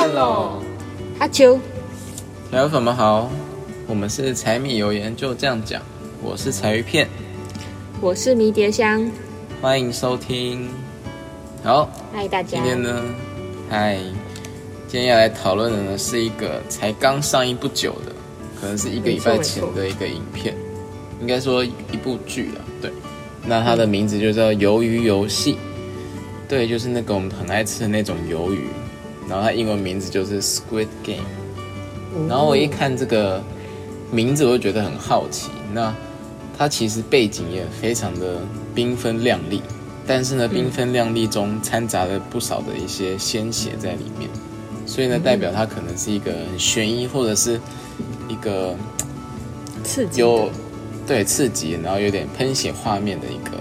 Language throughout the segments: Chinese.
见喽！阿秋，小粉们好，我们是柴米油盐就这样讲，我是柴鱼片，我是迷迭香，欢迎收听。好，嗨大家。今天呢，嗨，今天要来讨论的呢是一个才刚上映不久的，可能是一个礼拜前的一个影片，应该说一部剧了。对，那它的名字就叫《鱿鱼游戏》。对，就是那个我们很爱吃的那种鱿鱼，然后它英文名字就是 Squid Game。然后我一看这个名字，我就觉得很好奇。那它其实背景也非常的缤纷亮丽，但是呢，缤纷亮丽中掺杂了不少的一些鲜血在里面，所以呢，代表它可能是一个悬疑或者是一个刺激，有对刺激，然后有点喷血画面的一个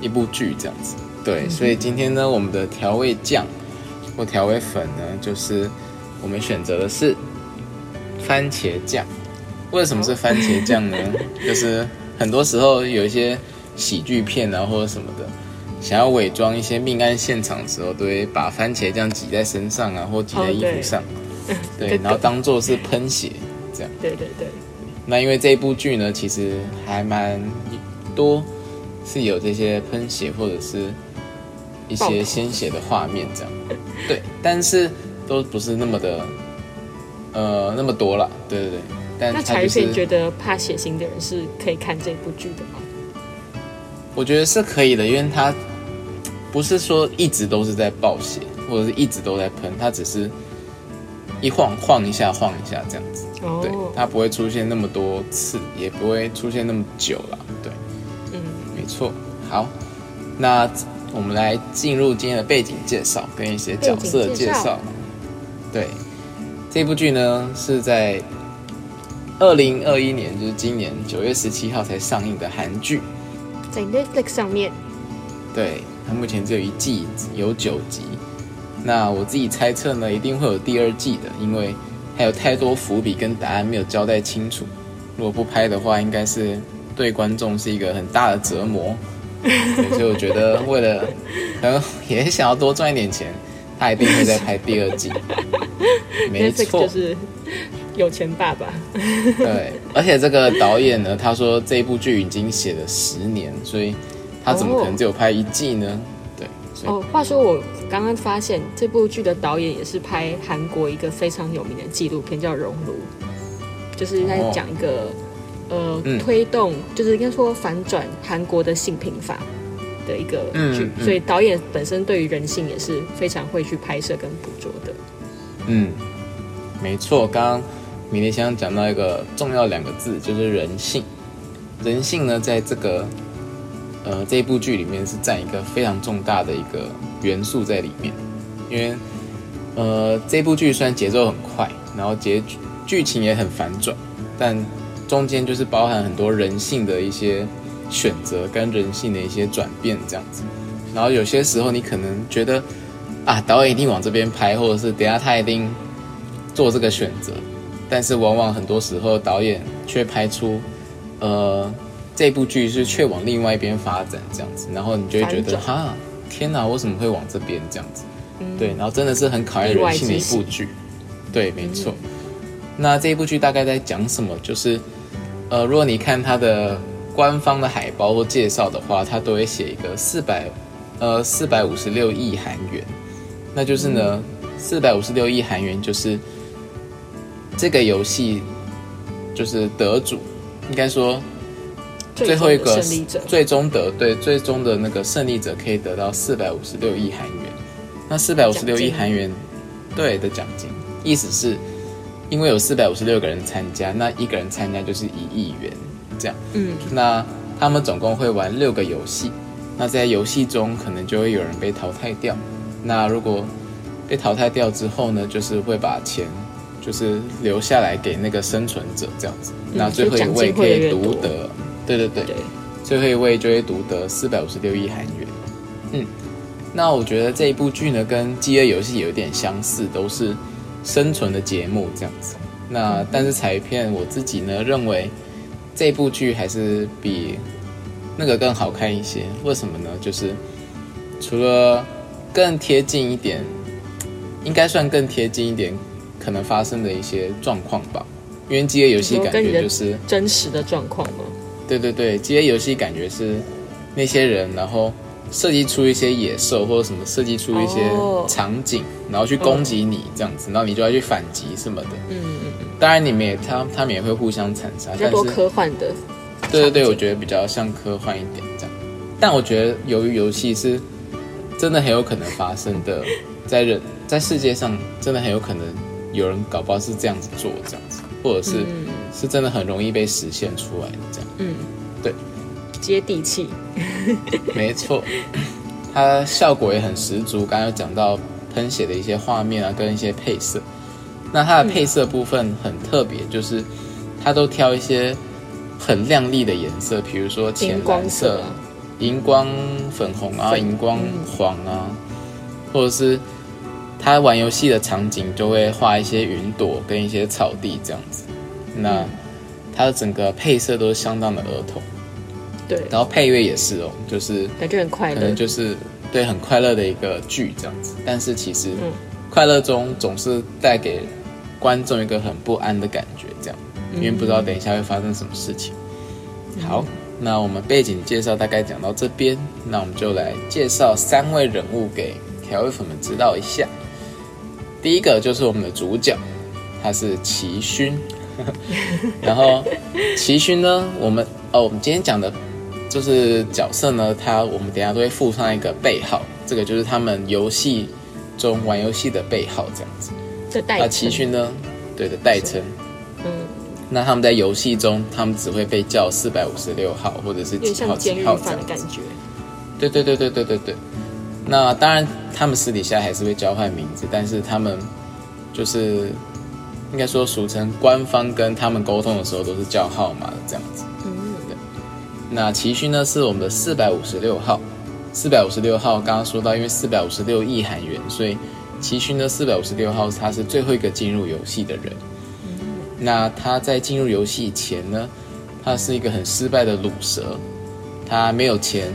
一部剧这样子。对，所以今天呢，我们的调味酱或调味粉呢，就是我们选择的是番茄酱。为什么是番茄酱呢？就是很多时候有一些喜剧片啊或者什么的，想要伪装一些命案现场的时候，都会把番茄酱挤在身上啊，或挤在衣服上，对，然后当做是喷血这样。对对对。那因为这部剧呢，其实还蛮多是有这些喷血或者是。一些鲜血的画面，这样，对，但是都不是那么的，呃，那么多了，对对对。那柴飞觉得怕血腥的人是可以看这部剧的吗？我觉得是可以的，因为他不是说一直都是在暴血，或者是一直都在喷，他只是一晃晃一下，晃一下这样子。哦。对，他不会出现那么多次，也不会出现那么久了。对。嗯，没错。好，那。我们来进入今天的背景介绍跟一些角色介绍。对，这部剧呢是在二零二一年，就是今年九月十七号才上映的韩剧，在 Netflix 上面。对，它目前只有一季，有九集。那我自己猜测呢，一定会有第二季的，因为还有太多伏笔跟答案没有交代清楚。如果不拍的话，应该是对观众是一个很大的折磨。所以我觉得，为了可能也想要多赚一点钱，他一定会再拍第二季。没错，就是有钱爸爸。对，而且这个导演呢，他说这部剧已经写了十年，所以他怎么可能只有拍一季呢？对。哦，话说我刚刚发现这部剧的导演也是拍韩国一个非常有名的纪录片，叫《熔炉》，就是在讲一个。呃，推动就是应该说反转韩国的性平法的一个剧，所以导演本身对于人性也是非常会去拍摄跟捕捉的。嗯，没错，刚刚米粒香讲到一个重要两个字，就是人性。人性呢，在这个呃这部剧里面是占一个非常重大的一个元素在里面，因为呃这部剧虽然节奏很快，然后结局剧情也很反转，但中间就是包含很多人性的一些选择跟人性的一些转变这样子，然后有些时候你可能觉得啊导演一定往这边拍，或者是等下他一定做这个选择，但是往往很多时候导演却拍出呃这部剧是却往另外一边发展这样子，然后你就会觉得哈天哪，为什么会往这边这样子？对，然后真的是很考验人性的一部剧，对，没错。那这一部剧大概在讲什么？就是。呃，如果你看它的官方的海报或介绍的话，它都会写一个四百，呃，四百五十六亿韩元。那就是呢，四百五十六亿韩元就是这个游戏就是得主，应该说最后一个最终得对最终的那个胜利者可以得到四百五十六亿韩元。那四百五十六亿韩元对的奖金，意思是。因为有四百五十六个人参加，那一个人参加就是一亿元，这样。嗯，那他们总共会玩六个游戏，那在游戏中可能就会有人被淘汰掉。那如果被淘汰掉之后呢，就是会把钱就是留下来给那个生存者这样子。那最后一位可以独得，对对对，最后一位就会独得四百五十六亿韩元。嗯，那我觉得这一部剧呢，跟饥饿游戏有点相似，都是。生存的节目这样子，那但是彩片我自己呢认为这部剧还是比那个更好看一些。为什么呢？就是除了更贴近一点应该算更贴近一点可能发生的一些状况吧。因为饥饿游戏感觉就是真实的状况吗？对对对，饥饿游戏感觉是那些人，然后设计出一些野兽或者什么，设计出一些场景，然后去攻击你这样子，然后你就要去反击什么的。嗯嗯嗯。当然，你们也他他们也会互相残杀，比较多科幻的。对对对，我觉得比较像科幻一点这样。但我觉得，由于游戏是真的很有可能发生的，在人在世界上真的很有可能有人搞不好是这样子做这样子。或者是是真的很容易被实现出来的这样，嗯，对，接地气，没错，它效果也很十足。刚刚讲到喷血的一些画面啊，跟一些配色，那它的配色部分很特别，就是它都挑一些很亮丽的颜色，比如说浅蓝色、荧光粉红啊、荧光黄啊，或者是。他玩游戏的场景就会画一些云朵跟一些草地这样子，那它的整个配色都是相当的儿童，对，然后配乐也是哦，就是感觉很快乐，可能就是对很快乐的一个剧这样子，但是其实快乐中总是带给观众一个很不安的感觉，这样，因为不知道等一下会发生什么事情。好，那我们背景介绍大概讲到这边，那我们就来介绍三位人物给调味粉们知道一下。第一个就是我们的主角，他是齐勋。然后齐勋呢，我们哦，我们今天讲的，就是角色呢，他我们等下都会附上一个背号，这个就是他们游戏中玩游戏的背号，这样子。这代。那齐勋呢？对的，代称。嗯。那他们在游戏中，他们只会被叫四百五十六号，或者是几号几号这样子。对对对对对对对。那当然，他们私底下还是会交换名字，但是他们就是应该说俗称官方跟他们沟通的时候都是叫号码的这样子。那奇勋呢是我们的四百五十六号，四百五十六号刚刚说到，因为四百五十六亿韩元，所以奇勋呢四百五十六号他是最后一个进入游戏的人。嗯，那他在进入游戏前呢，他是一个很失败的卤蛇，他没有钱。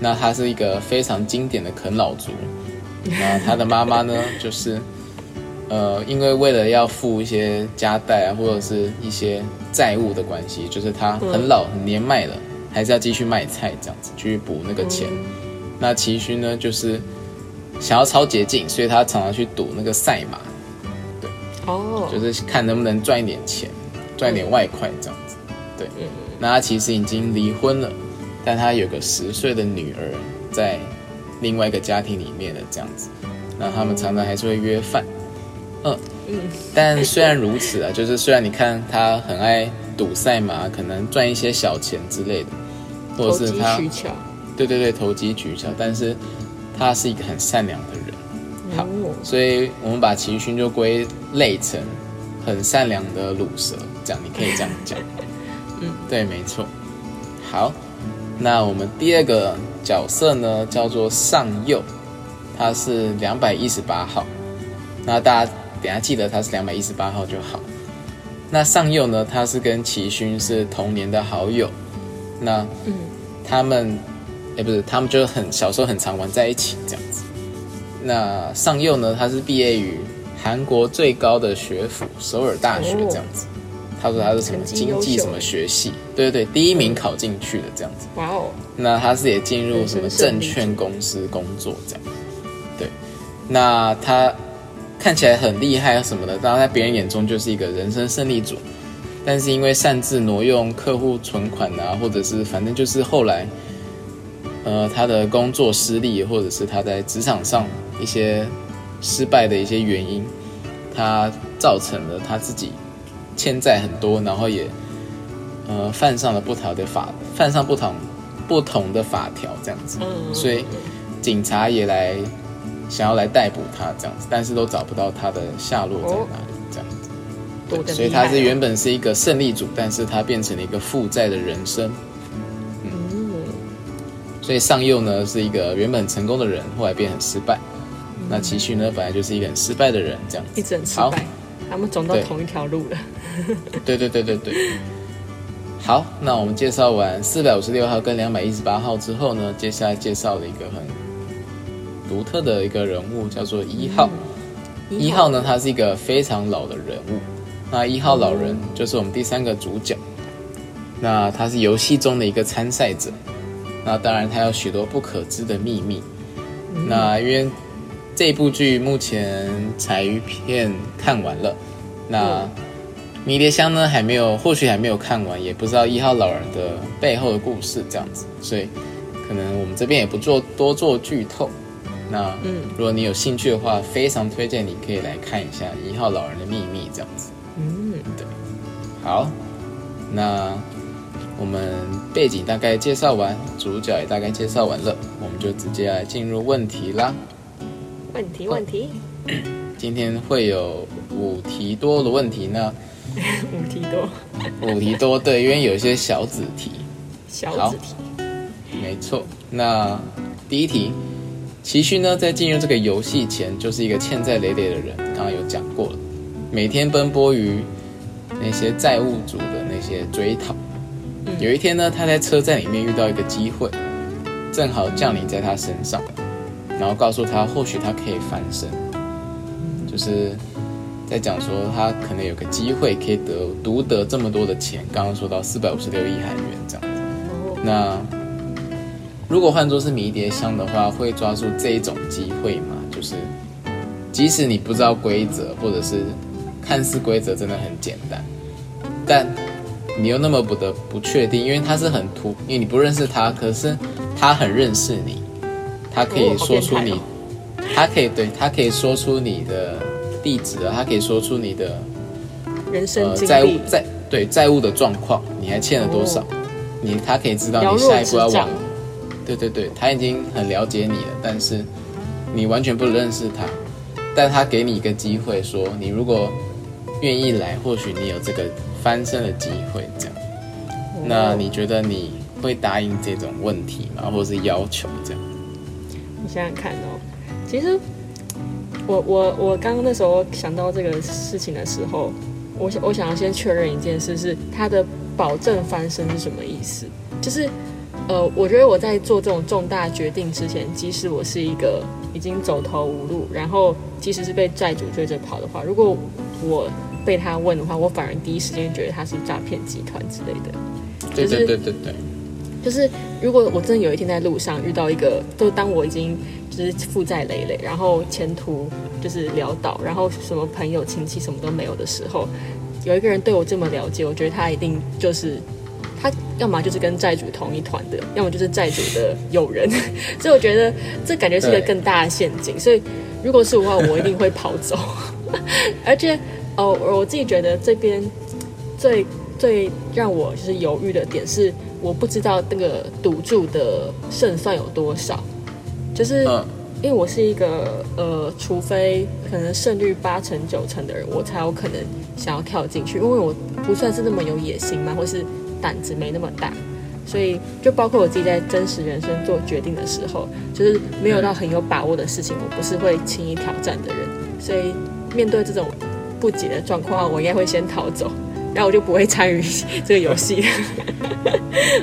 那他是一个非常经典的啃老族，那他的妈妈呢，就是，呃，因为为了要付一些家贷啊，或者是一些债务的关系，就是他很老很年迈了，还是要继续卖菜这样子去补那个钱。那齐勋呢，就是想要超捷径，所以他常常去赌那个赛马，对，哦，就是看能不能赚一点钱，赚一点外快这样子，对。那他其实已经离婚了。但他有个十岁的女儿在另外一个家庭里面的这样子，那他们常常还是会约饭，嗯嗯。但虽然如此啊，就是虽然你看他很爱赌赛马，可能赚一些小钱之类的，或者是他对对对投机取巧，但是他是一个很善良的人。好，所以我们把齐勋就归类成很善良的卤蛇，这样你可以这样讲。嗯，对，没错。好。那我们第二个角色呢，叫做上右，他是两百一十八号。那大家等下记得他是两百一十八号就好。那上右呢，他是跟齐勋是同年的好友。那嗯，他们哎不是，他们就很小时候很常玩在一起这样子。那上右呢，他是毕业于韩国最高的学府首尔大学这样子。他说他是什么经济什么学系，对对对，第一名考进去的这样子。哇哦！那他是也进入什么证券公司工作这样。对，那他看起来很厉害什么的，当然在别人眼中就是一个人生胜利组。但是因为擅自挪用客户存款啊，或者是反正就是后来，呃，他的工作失利，或者是他在职场上一些失败的一些原因，他造成了他自己。欠债很多，然后也，呃，犯上了不同的法，犯上不同不同的法条这样子，所以警察也来想要来逮捕他这样子，但是都找不到他的下落在哪里这样子，对所以他是原本是一个胜利组，但是他变成了一个负债的人生，嗯，所以上右呢是一个原本成功的人，后来变很失败，那齐勋呢本来就是一个很失败的人这样子，一直很失败。他们走到同一条路了。对对对对对。好，那我们介绍完四百五十六号跟两百一十八号之后呢，接下来介绍了一个很独特的一个人物，叫做一号。一号呢，他是一个非常老的人物。那一号老人就是我们第三个主角。那他是游戏中的一个参赛者。那当然，他有许多不可知的秘密。那因为这部剧目前彩鱼片看完了，那迷迭香呢还没有，或许还没有看完，也不知道一号老人的背后的故事这样子，所以可能我们这边也不做多做剧透。那嗯，如果你有兴趣的话，非常推荐你可以来看一下《一号老人的秘密》这样子。嗯，对。好，那我们背景大概介绍完，主角也大概介绍完了，我们就直接来进入问题啦。问题，问题。今天会有五题多的问题呢。五题多。五题多，对，因为有一些小子题。小子题。没错，那第一题。齐勋呢，在进入这个游戏前，就是一个欠债累累的人。刚刚有讲过了，每天奔波于那些债务主的那些追讨。有一天呢，他在车站里面遇到一个机会，正好降临在他身上，然后告诉他，或许他可以翻身。就是在讲说，他可能有个机会可以得独得这么多的钱。刚刚说到四百五十六亿韩元这样子，那。如果换作是迷迭香的话，会抓住这一种机会吗？就是，即使你不知道规则，或者是看似规则真的很简单，但你又那么不得不确定，因为他是很突，因为你不认识他，可是他很认识你，他可以说出你，他可以对他可以说出你的地址啊，他可以说出你的人生债务债对债务的状况，你还欠了多少，你他可以知道你下一步要往。对对对，他已经很了解你了，但是你完全不认识他，但他给你一个机会，说你如果愿意来，或许你有这个翻身的机会。这样，那你觉得你会答应这种问题吗？或者是要求这样？你想想看哦，其实我我我刚刚那时候想到这个事情的时候，我想我想要先确认一件事，是他的保证翻身是什么意思？就是。呃，我觉得我在做这种重大决定之前，即使我是一个已经走投无路，然后即使是被债主追着跑的话，如果我被他问的话，我反而第一时间觉得他是诈骗集团之类的。对对对对对。就是如果我真的有一天在路上遇到一个，就当我已经就是负债累累，然后前途就是潦倒，然后什么朋友亲戚什么都没有的时候，有一个人对我这么了解，我觉得他一定就是。他要么就是跟债主同一团的，要么就是债主的友人，所以我觉得这感觉是一个更大的陷阱。所以如果是我的话，我一定会跑走。而且，哦，我自己觉得这边最最让我就是犹豫的点是，我不知道那个赌注的胜算有多少。就是因为我是一个呃，除非可能胜率八成九成的人，我才有可能想要跳进去，因为我不算是那么有野心嘛，或是。胆子没那么大，所以就包括我自己在真实人生做决定的时候，就是没有到很有把握的事情，我不是会轻易挑战的人。所以面对这种不解的状况，我应该会先逃走，然后我就不会参与这个游戏，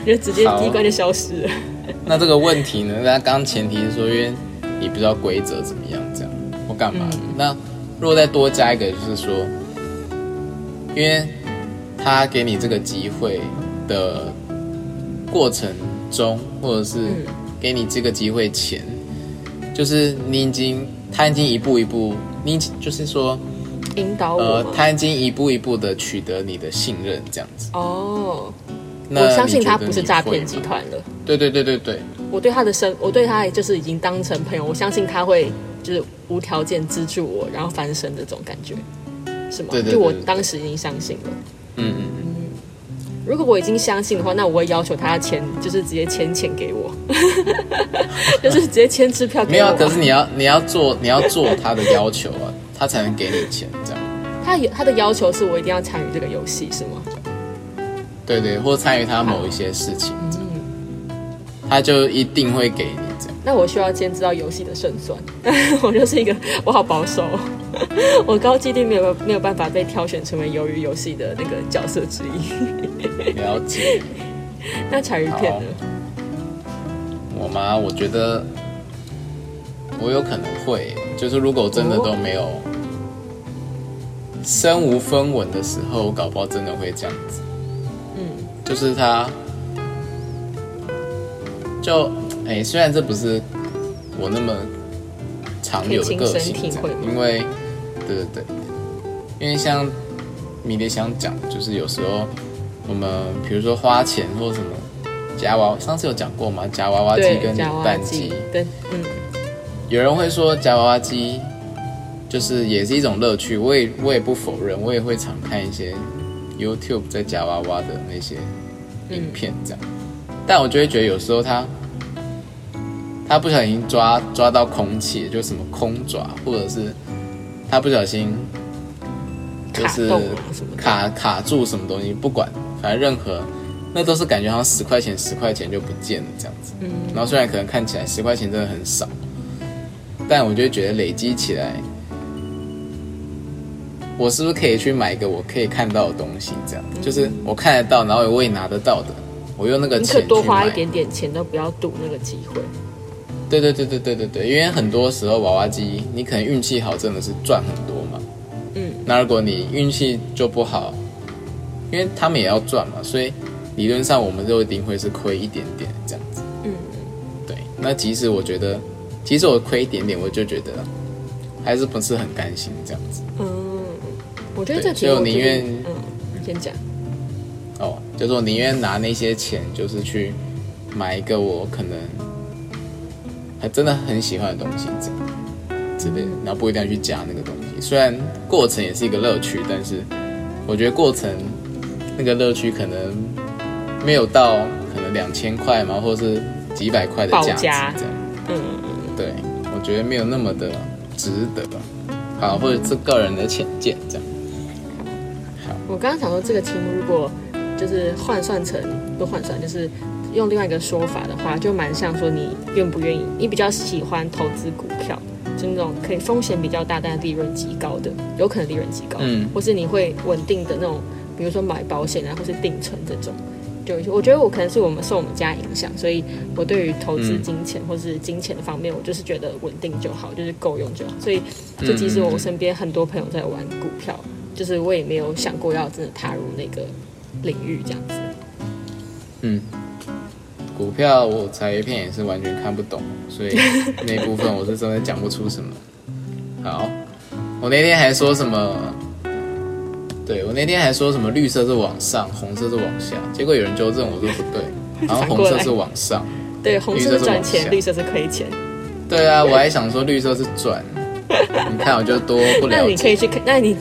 就直接第一关就消失了。那这个问题呢？那刚刚前提是说，因为你不知道规则怎么样，这样我干嘛？那如果再多加一个，就是说，因为他给你这个机会。的过程中，或者是给你这个机会前，就是你已经他已经一步一步，你就是说引导我，他已经一步一步的取得你的信任，这样子。哦，我相信他不是诈骗集团了。对对对对对，我对他的生，我对他就是已经当成朋友，我相信他会就是无条件资助我，然后翻身的这种感觉，是吗？对对，就我当时已经相信了。嗯嗯嗯。如果我已经相信的话，那我会要求他签，就是直接签钱给我，就是直接签支票给我。没有，可是你要你要做你要做他的要求啊，他才能给你钱，这样。他有他的要求是我一定要参与这个游戏，是吗？对对，或参与他某一些事情，嗯，他就一定会给你这样。那我需要先知道游戏的胜算，我就是一个我好保守。我高基地没有没有办法被挑选成为鱿鱼游戏的那个角色之一。了解。那彩鱼片呢？我吗？我觉得我有可能会，就是如果真的都没有身无分文的时候，搞不好真的会这样子。嗯，就是他，就哎，虽然这不是我那么常有的个性，因为，对对对，因为像米蝶想讲，就是有时候我们比如说花钱或什么夹娃娃，上次有讲过嘛？夹娃娃机跟板机，对，嗯，有人会说夹娃娃机。就是也是一种乐趣，我也我也不否认，我也会常看一些 YouTube 在夹娃娃的那些影片这样，但我就会觉得有时候他他不小心抓抓到空气，就什么空爪，或者是他不小心就是卡卡住什么东西，不管反正任何那都是感觉好像十块钱十块钱就不见了这样子，嗯，然后虽然可能看起来十块钱真的很少，但我就觉得累积起来。我是不是可以去买一个我可以看到的东西？这样就是我看得到，然后我也拿得到的。我用那个钱多花一点点钱，都不要赌那个机会。对对对对对对对，因为很多时候娃娃机，你可能运气好，真的是赚很多嘛。嗯。那如果你运气就不好，因为他们也要赚嘛，所以理论上我们就一定会是亏一点点这样子。嗯。对，那即使我觉得，即使我亏一点点，我就觉得还是不是很甘心这样子。嗯。我觉得这就宁愿嗯，先讲哦，就是我宁愿拿那些钱，就是去买一个我可能还真的很喜欢的东西，这样之类的，然后不一定要去加那个东西。虽然过程也是一个乐趣，但是我觉得过程那个乐趣可能没有到可能两千块嘛，或者是几百块的价值这样。嗯，对，我觉得没有那么的值得。好，或者是个人的浅见这样。好我刚刚想说，这个题目如果就是换算成不换算，就是用另外一个说法的话，就蛮像说你愿不愿意，你比较喜欢投资股票，就那种可以风险比较大，但利润极高的，有可能利润极高，嗯，或是你会稳定的那种，比如说买保险啊，或是定存这种，就我觉得我可能是我们受我们家影响，所以我对于投资金钱或是金钱的方面，我就是觉得稳定就好，就是够用就好，所以就即使我身边很多朋友在玩股票。就是我也没有想过要真的踏入那个领域这样子。嗯，股票我彩一片也是完全看不懂，所以 那部分我是真的讲不出什么。好，我那天还说什么？对我那天还说什么绿色是往上，红色是往下，结果有人纠正我说不对，然后红色是往上，对，红色是赚钱，绿色是亏钱。对啊，我还想说绿色是赚，你看我就多不了解。那你可以去看，那你。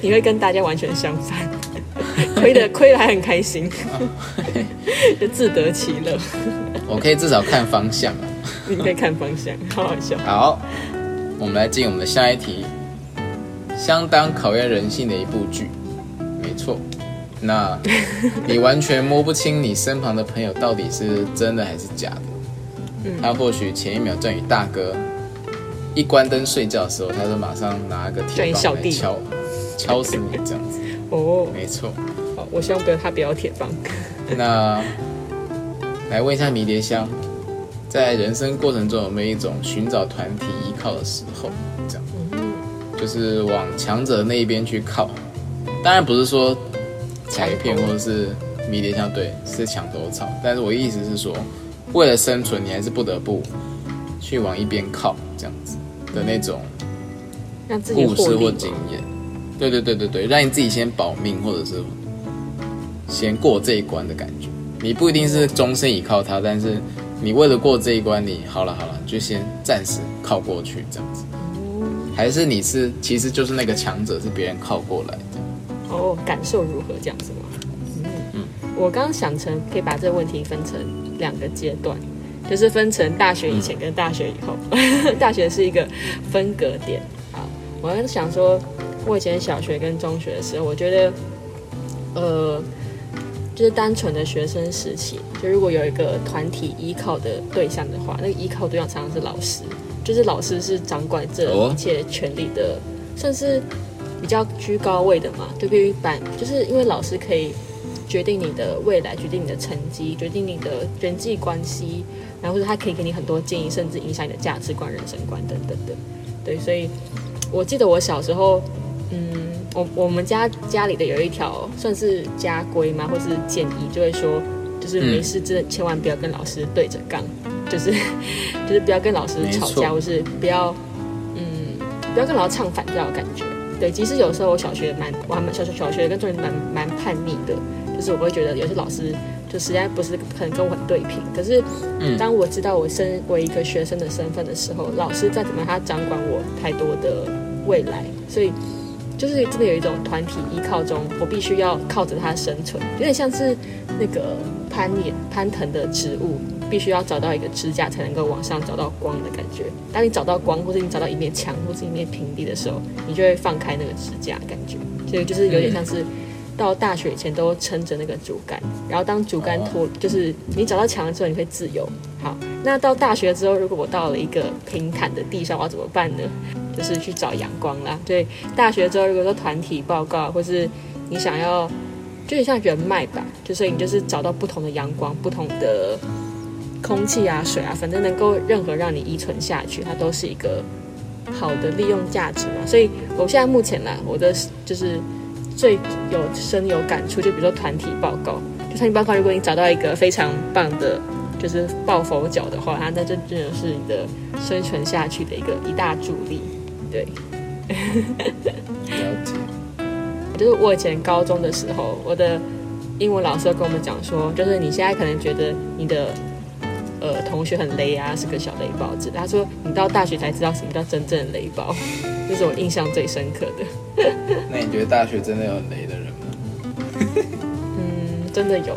你会跟大家完全相反，亏的亏的还很开心，就自得其乐。我可以至少看方向啊，你可以看方向，好好笑。好，我们来进我们的下一题，相当考验人性的一部剧，没错。那 你完全摸不清你身旁的朋友到底是真的还是假的。嗯，他或许前一秒正与大哥，一关灯睡觉的时候，他就马上拿个铁棒来敲。敲死你这样子哦，没错。好，我希望不要他不要铁棒。那来问一下迷迭香，在人生过程中有没有一种寻找团体依靠的时候？这样，就是往强者那一边去靠。当然不是说踩片或者是迷迭香对是墙头草，但是我意思是说，为了生存，你还是不得不去往一边靠，这样子的那种故事或经验。对对对对对，让你自己先保命，或者是先过这一关的感觉。你不一定是终身依靠他，但是你为了过这一关，你好了好了，就先暂时靠过去这样子。还是你是其实就是那个强者，是别人靠过来的。哦，感受如何这样子吗？嗯嗯，我刚刚想成可以把这个问题分成两个阶段，就是分成大学以前跟大学以后。大学是一个分隔点。好，我刚想说。我以前小学跟中学的时候，我觉得，呃，就是单纯的学生时期，就如果有一个团体依靠的对象的话，那个依靠对象常常是老师，就是老师是掌管这一切权利的，算是比较居高位的嘛。对比于班，就是因为老师可以决定你的未来，决定你的成绩，决定你的人际关系，然后他可以给你很多建议，甚至影响你的价值观、人生观等等的。对，所以我记得我小时候。嗯，我我们家家里的有一条算是家规吗，或是建议，就会说，就是没事真的千万不要跟老师对着干，就是 就是不要跟老师吵架，或是不要嗯不要跟老师唱反调的感觉。对，其实有时候我小学蛮我还蛮小学小学跟中学蛮蛮叛逆的，就是我会觉得有些老师就实在不是可能跟我很对平。可是当我知道我身为一个学生的身份的时候，老师再怎么他掌管我太多的未来，所以就是真的有一种团体依靠中，我必须要靠着它生存，有点像是那个攀岩攀藤的植物。必须要找到一个支架，才能够往上找到光的感觉。当你找到光，或者你找到一面墙，或者一面平地的时候，你就会放开那个支架，感觉。所以就是有点像是到大学以前都撑着那个竹竿，然后当竹竿脱，就是你找到墙的时候，你会自由。好，那到大学之后，如果我到了一个平坦的地上，我要怎么办呢？就是去找阳光啦。对，大学之后，如果说团体报告，或是你想要，就有点像人脉吧，就是你就是找到不同的阳光，不同的。空气啊，水啊，反正能够任何让你依存下去，它都是一个好的利用价值嘛。所以我现在目前呢，我的就是最有深有感触，就比如说团体报告，就团体报告，如果你找到一个非常棒的，就是抱佛脚的话，那这真的是你的生存下去的一个一大助力。对，了解。就是我以前高中的时候，我的英文老师跟我们讲说，就是你现在可能觉得你的呃，同学很雷啊，是个小雷包子。他说：“你到大学才知道什么叫真正的雷包。”这是我印象最深刻的。那你觉得大学真的有雷的人吗？嗯，真的有。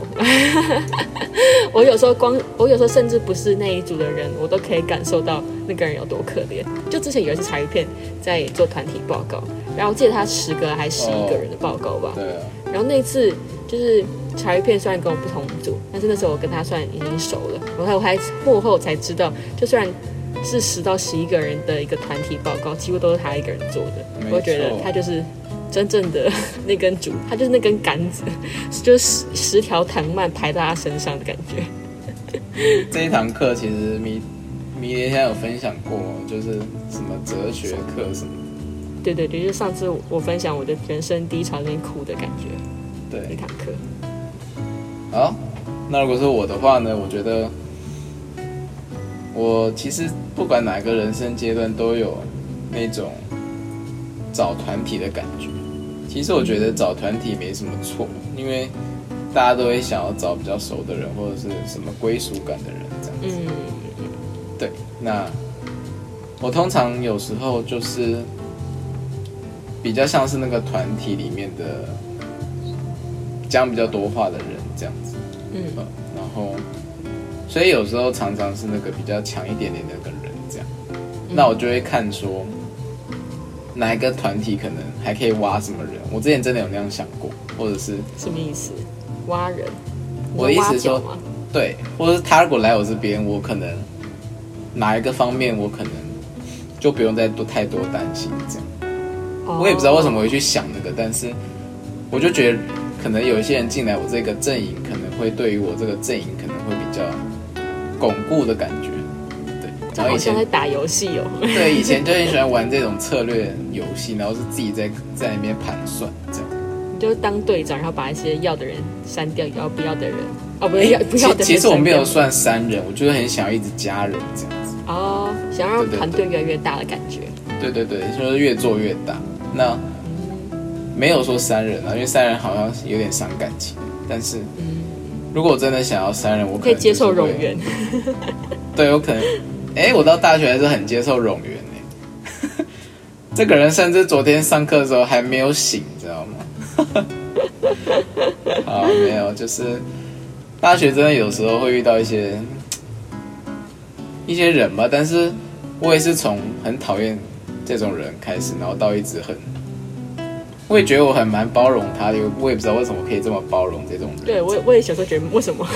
我有时候光，我有时候甚至不是那一组的人，我都可以感受到那个人有多可怜。就之前有一次查一片在做团体报告，然后我记得他十个还十一个人的报告吧。对啊。然后那次就是。茶余片虽然跟我不同组，但是那时候我跟他算已经熟了。然后我还幕后才知道，就虽然是十到十一个人的一个团体报告，几乎都是他一个人做的。我觉得他就是真正的 那根竹，它就是那根杆子，就是十十条藤蔓排在他身上的感觉。这一堂课其实米米连先有分享过，就是什么哲学课什么。对对对，就是上次我分享我的人生低潮那边哭的感觉。对，那堂课。好，那如果是我的话呢？我觉得我其实不管哪个人生阶段都有那种找团体的感觉。其实我觉得找团体没什么错，因为大家都会想要找比较熟的人或者是什么归属感的人这样子。嗯，对。那我通常有时候就是比较像是那个团体里面的讲比较多话的人这样子。嗯，然后，所以有时候常常是那个比较强一点点的那个人这样，那我就会看说哪一个团体可能还可以挖什么人。我之前真的有那样想过，或者是什么意思？挖人？我的意思说，对，或者是他如果来我这边，我可能哪一个方面我可能就不用再多太多担心这样。我也不知道为什么会去想那个，但是我就觉得可能有一些人进来我这个阵营，可能。会对于我这个阵营可能会比较巩固的感觉，对。然后以前在打游戏哦。对，以前就很喜欢玩这种策略游戏，然后是自己在在里面盘算这样。你就当队长，然后把一些要的人删掉，要不要的人哦，不要不要的。其实我没有算删人，我就是很想要一直加人这样子。哦，想让团队越来越大的感觉。对对对，就是越做越大。那没有说删人啊，因为删人好像有点伤感情，但是。如果我真的想要删人，我可以接受冗员。对，有可能。哎，我到大学还是很接受冗员呢。这个人甚至昨天上课的时候还没有醒，你知道吗？啊，没有，就是大学真的有时候会遇到一些一些人吧，但是我也是从很讨厌这种人开始，然后到一直很。我也觉得我很蛮包容他的，我也不知道为什么可以这么包容这种人。对我，我也小时候觉得为什么？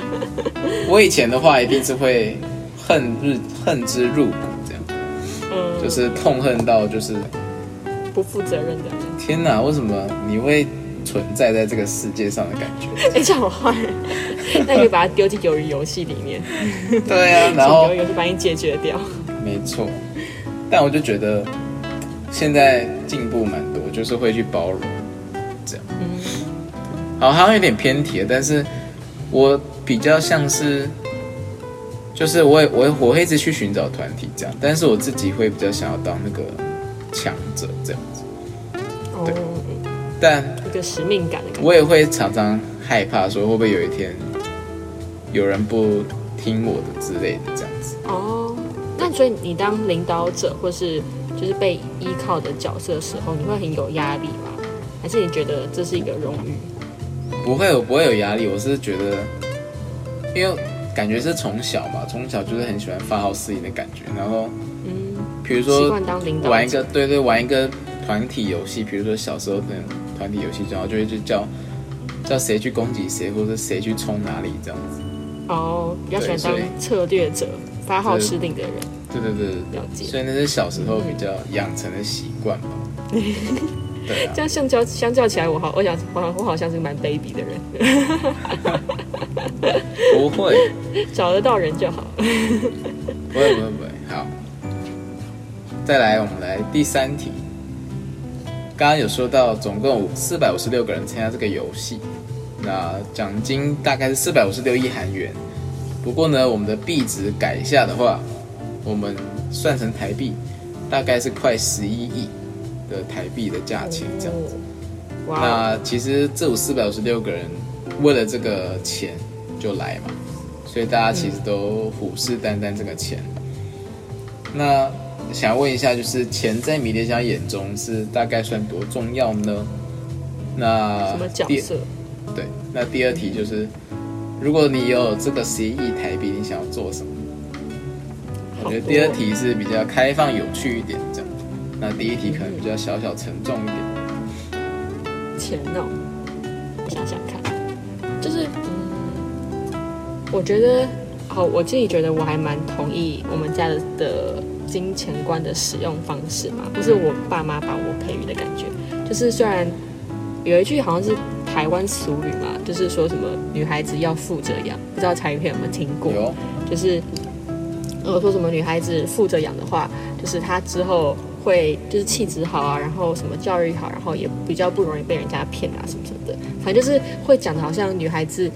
我以前的话一定是会恨日恨之入骨这样，嗯，就是痛恨到就是不负责任的。天哪，为什么你会存在在这个世界上的感觉？哎，这样坏，那可以把它丢进鱿鱼游戏里面。对啊，然后鱿鱼游戏把你解决掉。没错，但我就觉得。现在进步蛮多，就是会去包容这样。嗯，好，好像有点偏题了，但是我比较像是，就是我也我我会一直去寻找团体这样，但是我自己会比较想要当那个强者这样子。对，但一个使命感的感觉。我也会常常害怕说，会不会有一天有人不听我的之类的这样子。哦，那所以你当领导者或是就是被依靠的角色的时候，你会很有压力吗？还是你觉得这是一个荣誉？不会，我不会有压力。我是觉得，因为感觉是从小嘛，从小就是很喜欢发号施令的感觉。然后，嗯，比如说玩一个，对对，玩一个团体游戏，比如说小时候那种团体游戏，然后就会就叫叫谁去攻击谁，或者谁去冲哪里这样子。哦，比较喜欢当策略者、发号施令的人。对对对，了解。所以那是小时候比较养成的习惯吧。这样相较相较起来，我好，我想，我好，我好像是蛮卑鄙的人。不会，找得到人就好。不会，不会，不会。好，再来，我们来第三题。刚刚有说到，总共四百五十六个人参加这个游戏，那奖金大概是四百五十六亿韩元。不过呢，我们的币值改一下的话，我们算成台币，大概是快十一亿。的台币的价钱这样子，那其实这五四百五十六个人为了这个钱就来嘛，所以大家其实都虎视眈眈这个钱。那想问一下，就是钱在迷迭香眼中是大概算多重要呢？那什么角色？对，那第二题就是，如果你有这个十一亿台币，你想要做什么？我觉得第二题是比较开放有趣一点这样。那第一题可能比较小小沉重一点。钱哦，想想看，就是嗯，我觉得，好，我自己觉得我还蛮同意我们家的的金钱观的使用方式嘛，不是我爸妈把我培育的感觉。就是虽然有一句好像是台湾俗语嘛，就是说什么女孩子要富着养，不知道柴鱼片有没有听过？有。就是我说什么女孩子富着养的话，就是她之后。会就是气质好啊，然后什么教育好，然后也比较不容易被人家骗啊什么什么的，反正就是会讲的好像女孩子，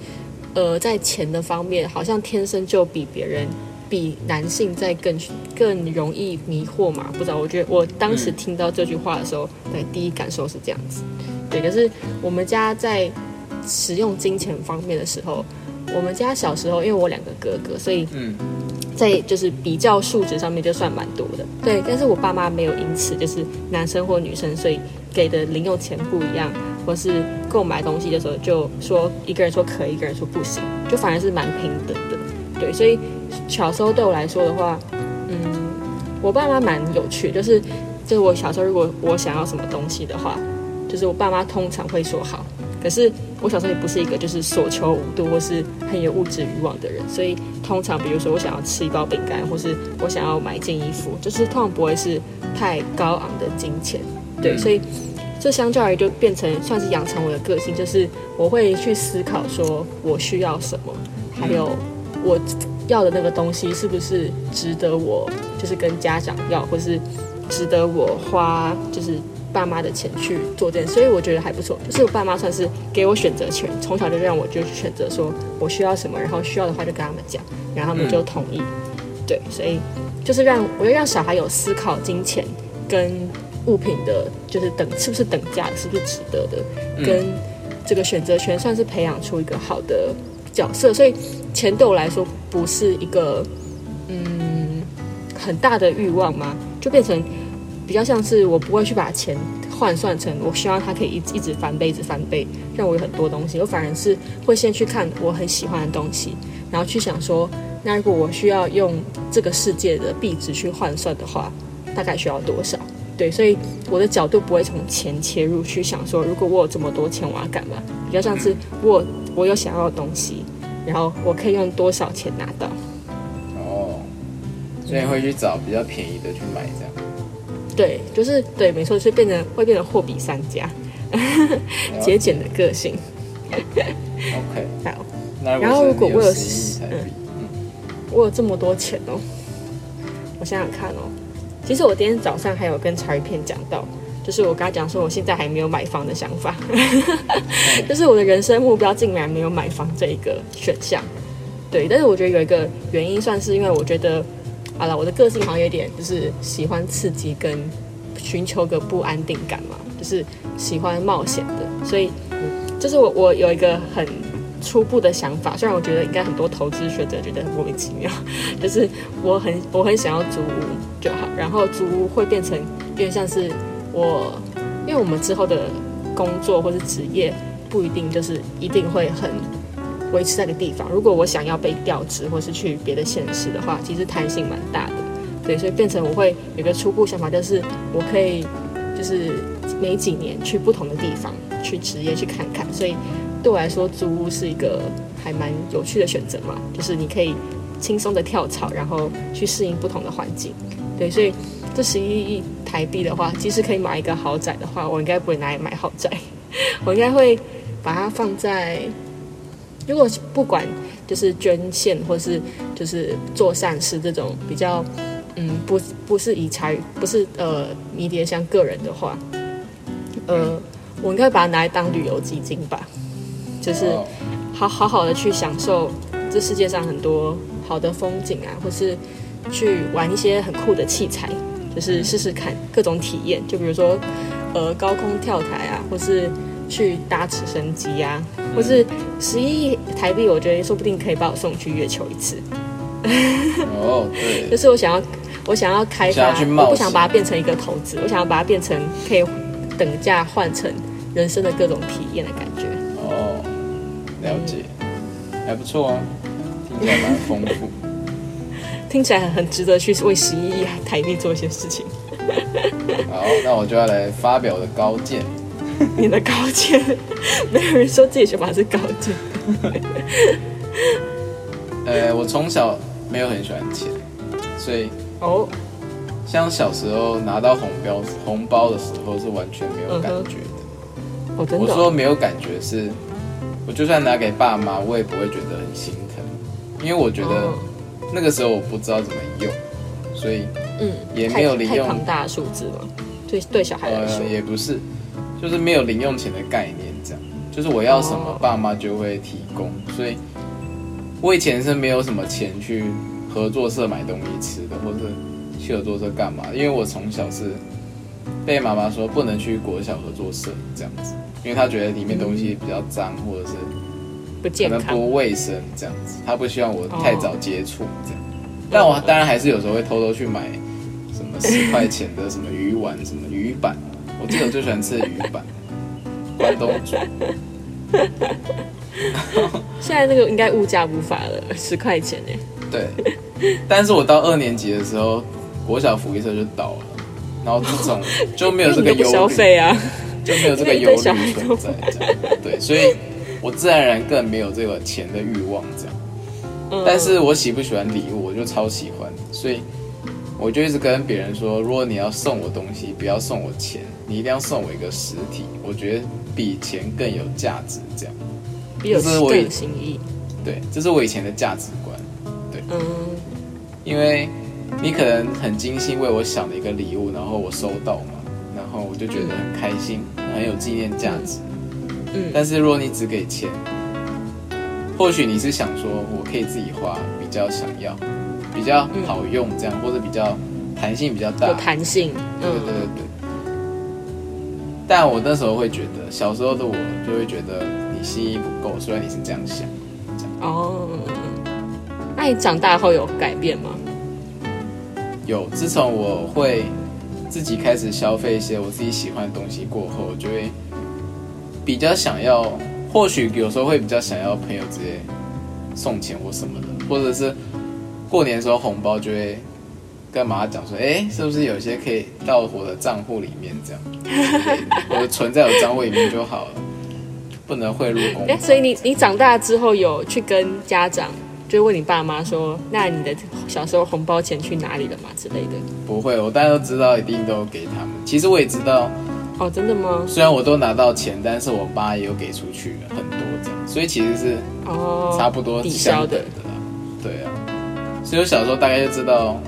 呃，在钱的方面好像天生就比别人，比男性在更更容易迷惑嘛，不知道。我觉得我当时听到这句话的时候，对第一感受是这样子。对，可是我们家在使用金钱方面的时候，我们家小时候因为我两个哥哥，所以嗯。在就是比较数值上面就算蛮多的，对，但是我爸妈没有因此就是男生或女生，所以给的零用钱不一样，或是购买东西的时候就说一个人说可以，一个人说不行，就反而是蛮平等的，对，所以小时候对我来说的话，嗯，我爸妈蛮有趣，就是就是我小时候如果我想要什么东西的话，就是我爸妈通常会说好。可是我小时候也不是一个就是所求无度或是很有物质欲望的人，所以通常比如说我想要吃一包饼干，或是我想要买一件衣服，就是通常不会是太高昂的金钱，对，所以这相较于就变成算是养成我的个性，就是我会去思考说我需要什么，还有我要的那个东西是不是值得我就是跟家长要，或是值得我花就是。爸妈的钱去做这件，所以我觉得还不错。就是我爸妈算是给我选择权，从小就让我就选择说我需要什么，然后需要的话就跟他们讲，然后他们就同意。对，所以就是让我要让小孩有思考金钱跟物品的，就是等是不是等价，是不是值得的，跟这个选择权算是培养出一个好的角色。所以钱对我来说不是一个嗯很大的欲望吗？就变成。比较像是我不会去把钱换算成我希望它可以一一直翻倍、一直翻倍，让我有很多东西。我反而是会先去看我很喜欢的东西，然后去想说，那如果我需要用这个世界的币值去换算的话，大概需要多少？对，所以我的角度不会从钱切入去想说，如果我有这么多钱，我要干嘛？比较像是我我有想要的东西，然后我可以用多少钱拿到？哦，所以会去找比较便宜的去买这样。对，就是对，没错，就是变成会变成货比三家，节俭的个性。OK，好。然后如果我有嗯，我有这么多钱哦，我想想看哦，其实我今天早上还有跟曹一片讲到，就是我跟他讲说，我现在还没有买房的想法，就是我的人生目标竟然没有买房这一个选项。对，但是我觉得有一个原因，算是因为我觉得，好了，我的个性好像有点就是喜欢刺激跟寻求个不安定感嘛，就是喜欢冒险的，所以就是我我有一个很初步的想法，虽然我觉得应该很多投资学者觉得很莫名其妙，就是我很我很想要租屋就好，然后租屋会变成有点像是我，因为我们之后的工作或是职业不一定就是一定会很。维持在个地方，如果我想要被调职或是去别的县市的话，其实弹性蛮大的，对，所以变成我会有个初步想法，就是我可以就是每几年去不同的地方去职业去看看，所以对我来说租屋是一个还蛮有趣的选择嘛，就是你可以轻松的跳槽，然后去适应不同的环境，对，所以这十一亿台币的话，即使可以买一个豪宅的话，我应该不会拿来买豪宅，我应该会把它放在。如果不管就是捐献或是就是做善事这种比较，嗯，不不是以财不是呃迷迭香个人的话，呃，我应该把它拿来当旅游基金吧，就是好好好的去享受这世界上很多好的风景啊，或是去玩一些很酷的器材，就是试试看各种体验，就比如说呃高空跳台啊，或是。去搭直升机啊，或是十一亿台币，我觉得说不定可以把我送去月球一次。哦，对，就是我想要，我想要开发，我不想把它变成一个投资，我想要把它变成可以等价换成人生的各种体验的感觉。哦，了解，还不错啊，听起来蛮丰富，听起来很很值得去为十一亿台币做一些事情。好，那我就要来发表我的高见。你的高见，没有人说自己学法是高见。呃，我从小没有很喜欢钱，所以哦，像小时候拿到红标红包的时候是完全没有感觉的。我真的，我说没有感觉是，我就算拿给爸妈，我也不会觉得很心疼，因为我觉得那个时候我不知道怎么用，所以嗯，也没有零用庞大的数字了。对对，小孩来说也不是。就是没有零用钱的概念，这样，就是我要什么，爸妈就会提供。所以，我以前是没有什么钱去合作社买东西吃的，或者去合作社干嘛？因为我从小是被妈妈说不能去国小合作社这样子，因为她觉得里面东西比较脏，或者是不健康、不卫生这样子，她不希望我太早接触这样。但我当然还是有时候会偷偷去买什么十块钱的什么鱼丸、什么鱼板。我记得我最喜欢吃的鱼板，关东煮。现在那个应该物价无法了，十块钱哎。对，但是我到二年级的时候，国小福利社就倒了，然后这种就没有这个忧消费啊，就没有这个忧虑存在，对，所以我自然而然更没有这个钱的欲望这样。但是我喜不喜欢礼物，我就超喜欢，所以。我就一直跟别人说，如果你要送我东西，不要送我钱，你一定要送我一个实体，我觉得比钱更有价值。这样，这是我有心意。对，这是我以前的价值观。对，嗯，因为你可能很精心为我想的一个礼物，然后我收到嘛，然后我就觉得很开心，很有纪念价值。嗯，但是如果你只给钱，或许你是想说我可以自己花，比较想要。比较好用，这样或者比较弹性比较大，有弹性，对对对对。但我那时候会觉得，小时候的我就会觉得你心意不够，虽然你是这样想，这样。哦，那你长大后有改变吗？有，自从我会自己开始消费一些我自己喜欢的东西过后，就会比较想要，或许有时候会比较想要朋友直接送钱或什么的，或者是。过年的时候红包就会跟妈妈讲说，哎，是不是有些可以到我的账户里面这样，我存在我账户里面就好了，不能汇入公。哎，所以你你长大之后有去跟家长，就问你爸妈说，那你的小时候红包钱去哪里了嘛之类的？不会，我大家都知道，一定都给他们。其实我也知道，哦，真的吗？虽然我都拿到钱，但是我爸也有给出去很多这样，所以其实是哦差不多抵消的，对啊。所以我小时候大概就知道，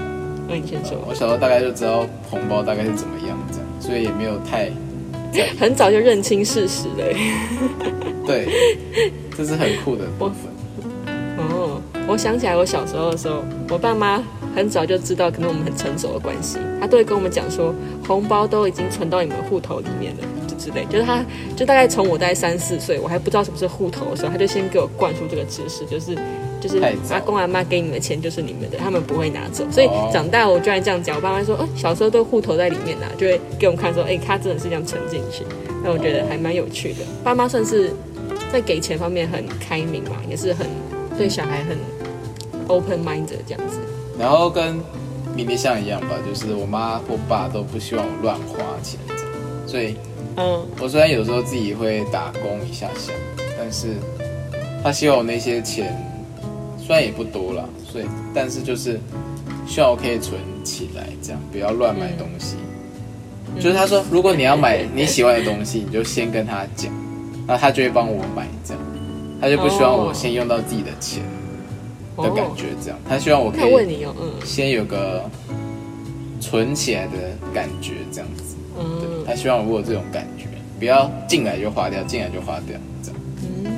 那你先说。我小时候大概就知道红包大概是怎么样这样，所以也没有太 很早就认清事实了。对，这是很酷的部分。哦，我想起来我小时候的时候，我爸妈很早就知道可能我们很成熟的关系，他都会跟我们讲说，红包都已经存到你们户头里面了，就之类。就是他，就大概从我大概三四岁，我还不知道什么是户头的时候，他就先给我灌输这个知识，就是。就是阿公阿妈给你们的钱就是你们的，他们不会拿走。所以长大我居然这样讲，我爸妈说：“哦，小时候都户头在里面啊，就会给我们看说，哎，他真的是这样存进去。”那我觉得还蛮有趣的。爸妈算是在给钱方面很开明嘛，也是很对小孩很 open mind 这样子。然后跟迷你像一样吧，就是我妈或爸都不希望我乱花钱，所以嗯，我虽然有时候自己会打工一下下，但是他希望我那些钱。虽然也不多了，所以但是就是希望我可以存起来，这样不要乱买东西。就是他说，如果你要买你喜欢的东西，你就先跟他讲，那他就会帮我买，这样他就不希望我先用到自己的钱的感觉，这样。他希望我可以问你哦，嗯，先有个存起来的感觉，这样子，嗯，他希望我有这种感觉，不要进来就花掉，进来就花掉。这样。嗯。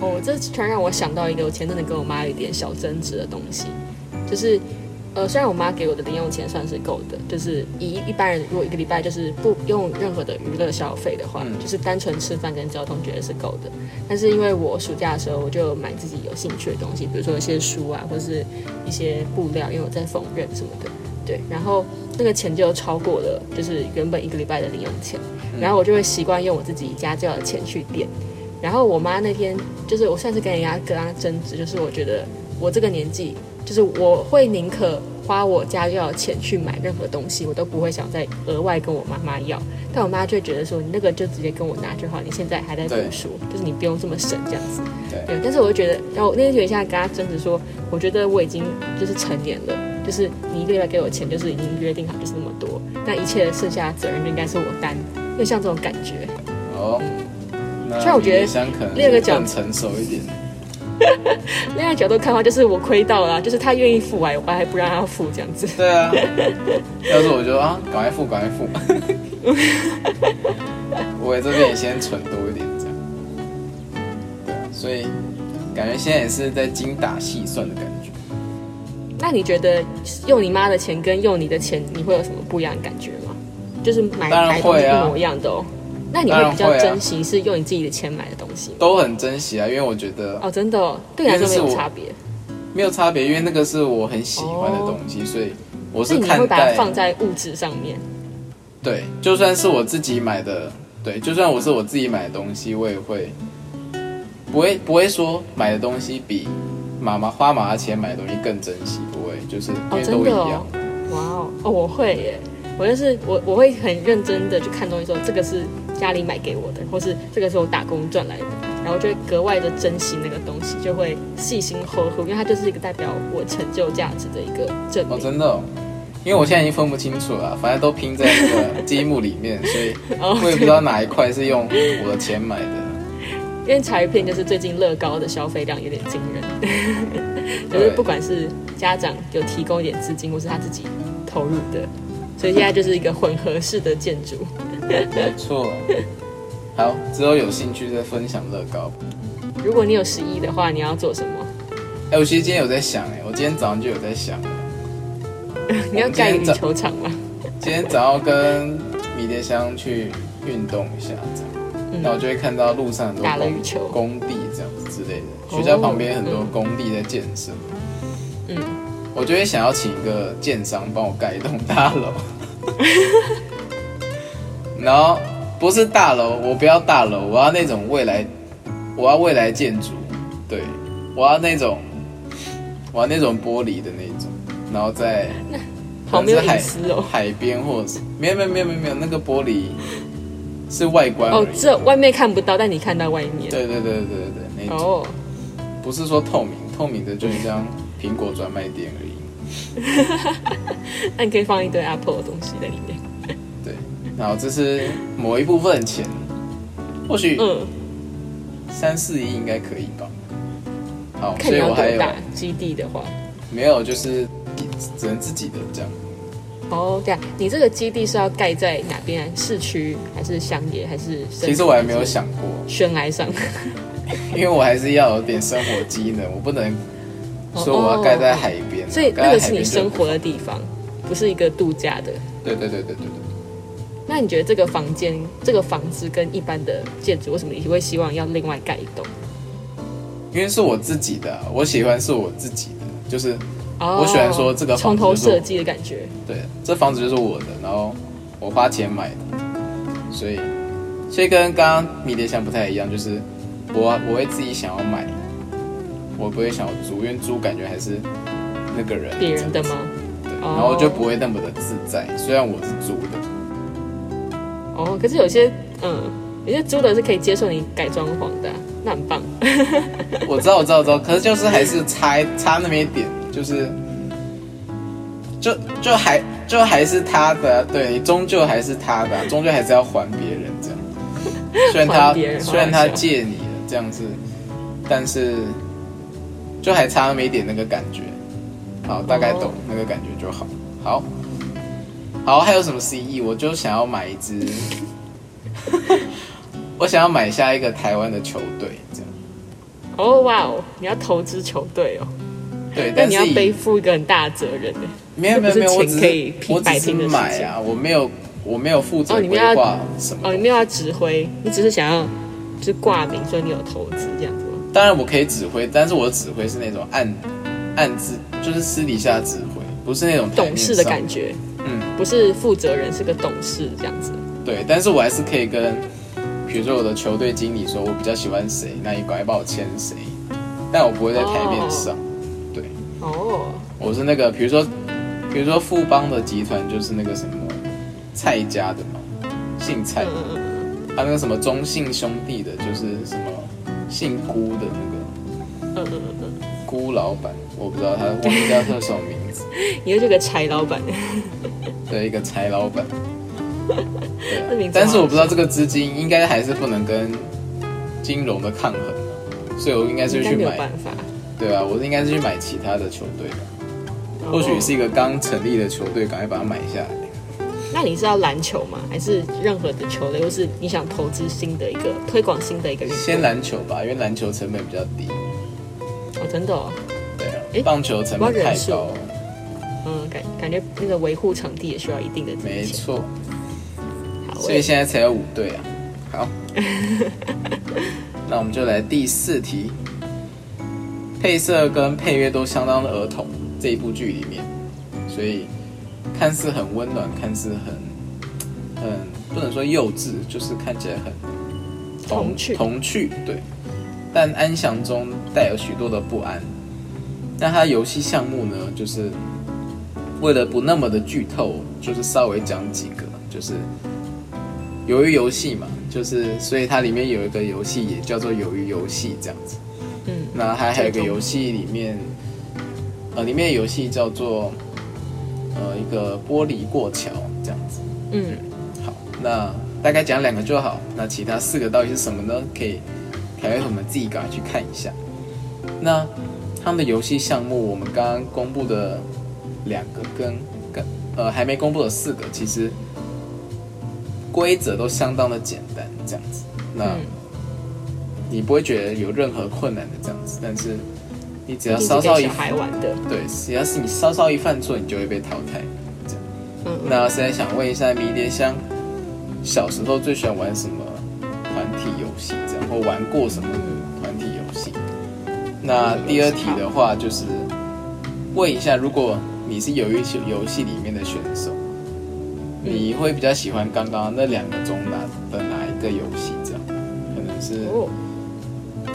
哦，这突然让我想到一个我前阵子跟我妈有一点小争执的东西，就是，呃，虽然我妈给我的零用钱算是够的，就是以一般人如果一个礼拜就是不用任何的娱乐消费的话，就是单纯吃饭跟交通觉得是够的。但是因为我暑假的时候我就买自己有兴趣的东西，比如说一些书啊，或者是一些布料，因为我在缝纫什么的，对，然后那个钱就超过了就是原本一个礼拜的零用钱，然后我就会习惯用我自己家教的钱去垫。然后我妈那天就是我算是跟人家跟她争执，就是我觉得我这个年纪，就是我会宁可花我家要的钱去买任何东西，我都不会想再额外跟我妈妈要。但我妈就觉得说，你那个就直接跟我拿就好，你现在还在读书，就是你不用这么省这样子。对。但是我就觉得，然后那天有一下跟她争执说，我觉得我已经就是成年了，就是你一个月给我钱，就是已经约定好就是那么多，那一切剩下的责任就应该是我担，就像这种感觉。哦。虽然我觉得另一个角成熟一点，另一个角度看的话，就是我亏到了，就是他愿意付完，我还不让他付这样子。对啊，要是我就啊，赶快付，赶快付。我这边也先存多一点这样。对，所以感觉现在也是在精打细算的感觉。那你觉得用你妈的钱跟用你的钱，你会有什么不一样的感觉吗？就是买买东西一模一样的哦。那你会比较珍惜是用你自己的钱买的东西？都很珍惜啊，因为我觉得哦，真的对你来说没有差别，没有差别，因为那个是我很喜欢的东西，所以我是看待放在物质上面。对，就算是我自己买的，对，就算我是我自己买的东西，我也会不会不会说买的东西比妈妈花妈妈钱买的东西更珍惜，不会，就是因为都一样。哇哦，哦，我会耶，我就是我我会很认真的去看东西，说这个是。家里买给我的，或是这个是我打工赚来的，然后就会格外的珍惜那个东西，就会细心呵护，因为它就是一个代表我成就价值的一个证明。哦，真的，因为我现在已经分不清楚了，反正都拼在那个积木里面，所以 我也不知道哪一块是用我的钱买的。因为查一片就是最近乐高的消费量有点惊人，就是不管是家长有提供一点资金，或是他自己投入的，所以现在就是一个混合式的建筑。没错，好，之后有兴趣再分享乐高。如果你有十一的话，你要做什么？哎，我其实今天有在想，哎，我今天早上就有在想 你要盖羽球场吗？今天早上跟迷迭香去运动一下，这样，那我就会看到路上很多打了羽球工地这样子之类的，学校旁边很多工地在建设。嗯，我就会想要请一个建商帮我盖一栋大楼。然后不是大楼，我不要大楼，我要那种未来，我要未来建筑，对，我要那种，我要那种玻璃的那种，然后在旁边海哦，海边或者是没有没有没有没有那个玻璃是外观哦，这外面看不到，但你看到外面，对对对对对对，那种。不是说透明，透明的就像苹果专卖店而已，那你可以放一堆 Apple 的东西在里面。对然后这是某一部分钱，或许嗯三四亿应该可以吧。好，所以我还有基地的话，没有，就是只能自己的这样。哦，对啊，你这个基地是要盖在哪边？市区还是乡野还是？其实我还没有想过。悬崖上，因为我还是要有点生活机能，我不能说我要盖在海边。所以那个是你生活的地方，不是一个度假的。对对对对对对。那你觉得这个房间、这个房子跟一般的建筑，为什么你会希望要另外盖一栋？因为是我自己的，我喜欢是我自己的，就是我喜欢说这个从头设计的感觉。对，这房子就是我的，然后我花钱买的，所以所以跟刚刚迷迭香不太一样，就是我我会自己想要买，我不会想要租，因为租感觉还是那个人别人的吗？对，然后就不会那么的自在。虽然我是租的。哦，可是有些，嗯，有些租的是可以接受你改装潢的，那很棒。我知道，我知道，我知道，可是就是还是差差那么一点，就是，就就还就还是他的，对你终究还是他的，终究还是要还别人这样。虽然他虽然他借你了这样子，但是就还差那么一点那个感觉。好，大概懂那个感觉就好。好。好，还有什么 CE？我就想要买一支，我想要买下一个台湾的球队，这样。哦，哇哦，你要投资球队哦？对，但你要背负一个很大的责任呢。没有没有没有，我只可以我只是买啊，我没有我没有负责规划什么。哦，你没有要指挥，你只是想要就是挂名说你有投资这样？当然我可以指挥，但是我的指挥是那种暗暗自就是私底下指挥，不是那种懂事的感觉。嗯，不是负责人，是个董事这样子。对，但是我还是可以跟，比如说我的球队经理说，我比较喜欢谁，那你赶快帮我签谁。但我不会在台面上。对。哦。我是那个，比如说，比如说富邦的集团就是那个什么蔡家的嘛，姓蔡。嗯嗯他那个什么中信兄弟的，就是什么姓辜的那个。嗯嗯嗯嗯。辜老板，我不知道他，忘记叫他什么名字。你是个柴老板。对，一个柴老板。对，但是我不知道这个资金应该还是不能跟金融的抗衡，所以我应该是去买。对啊，我应该是去买其他的球队吧，或许是一个刚成立的球队，赶快把它买下来。那你是要篮球吗？还是任何的球类？或是你想投资新的一个推广新的一个运动？先篮球吧，因为篮球成本比较低。哦，真的？哦。对啊。哎，棒球成本太高。嗯，感感觉那个维护场地也需要一定的金没错，所以现在才有五队啊。好，那我们就来第四题。配色跟配乐都相当的儿童，这一部剧里面，所以看似很温暖，看似很很不能说幼稚，就是看起来很童趣童趣，对。但安详中带有许多的不安。那它游戏项目呢，就是。为了不那么的剧透，就是稍微讲几个，就是鱿鱼游戏嘛，就是所以它里面有一个游戏也叫做鱿鱼游戏这样子。嗯，那还还有一个游戏里面，呃，里面的游戏叫做呃一个玻璃过桥这样子。嗯，好，那大概讲两个就好。那其他四个到底是什么呢？可以凯瑞我们自己赶快去看一下。那他们的游戏项目，我们刚刚公布的。两个跟跟呃还没公布的四个，其实规则都相当的简单，这样子。那你不会觉得有任何困难的这样子，但是你只要稍稍一还玩的，对，只要是你稍稍一犯错，你就会被淘汰。这样。嗯。那现在想问一下迷迭香，小时候最喜欢玩什么团体游戏？这样或玩过什么团体游戏？那第二题的话就是问一下，如果你是鱿鱼游戏里面的选手，你会比较喜欢刚刚那两个中哪的哪一个游戏？这样可能是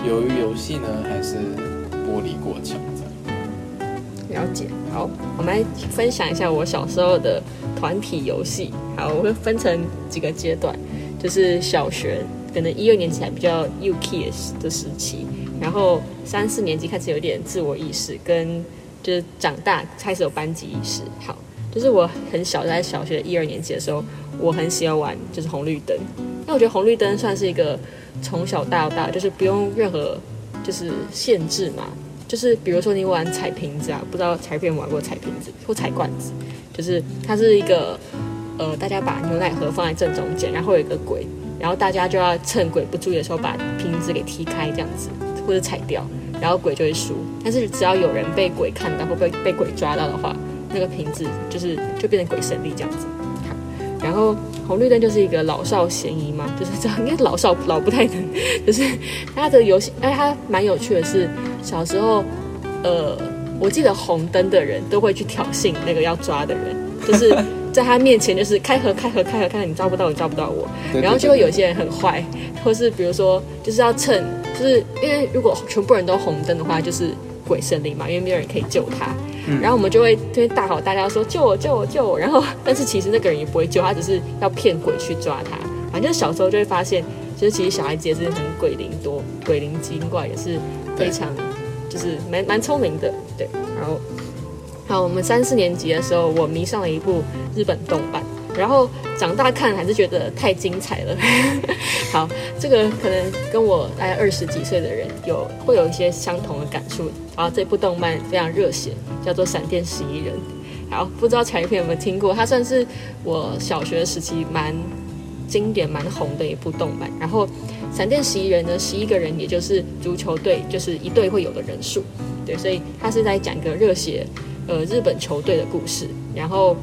鱿鱼游戏呢，还是玻璃过桥？这样了解。好，我们来分享一下我小时候的团体游戏。好，我会分成几个阶段，就是小学可能一二年级还比较 U K S 的时期，然后三四年级开始有点自我意识跟。就是长大开始有班级意识，好，就是我很小在小学一二年级的时候，我很喜欢玩就是红绿灯，因为我觉得红绿灯算是一个从小到大就是不用任何就是限制嘛，就是比如说你玩踩瓶子啊，不知道踩片玩过踩瓶子或踩罐子，就是它是一个呃，大家把牛奶盒放在正中间，然后有一个鬼，然后大家就要趁鬼不注意的时候把瓶子给踢开，这样子或者踩掉，然后鬼就会输。但是只要有人被鬼看到或被被鬼抓到的话，那个瓶子就是就变成鬼胜利这样子。然后红绿灯就是一个老少咸宜嘛，就是这样，应该老少老不太能，就是它的游戏，哎，它蛮有趣的是，小时候，呃，我记得红灯的人都会去挑衅那个要抓的人，就是在他面前就是开合开合开合，看看你抓不到你抓不到我，然后就会有些人很坏，或是比如说就是要趁，就是因为如果全部人都红灯的话，就是鬼胜利嘛，因为没有人可以救他。然后我们就会就会大吼大叫说救我救我救我，然后但是其实那个人也不会救他，只是要骗鬼去抓他。反正小时候就会发现，就是其实小孩子也是很鬼灵多、鬼灵精怪，也是非常就是蛮蛮聪明的。对，然后好，我们三四年级的时候，我迷上了一部日本动漫。然后长大看还是觉得太精彩了。好，这个可能跟我大概二十几岁的人有会有一些相同的感触。然后这部动漫非常热血，叫做《闪电十一人》。好，不知道彩片有没有听过？它算是我小学时期蛮经典、蛮红的一部动漫。然后《闪电十一人》呢，十一个人，也就是足球队，就是一队会有的人数。对，所以它是在讲一个热血呃日本球队的故事。然后。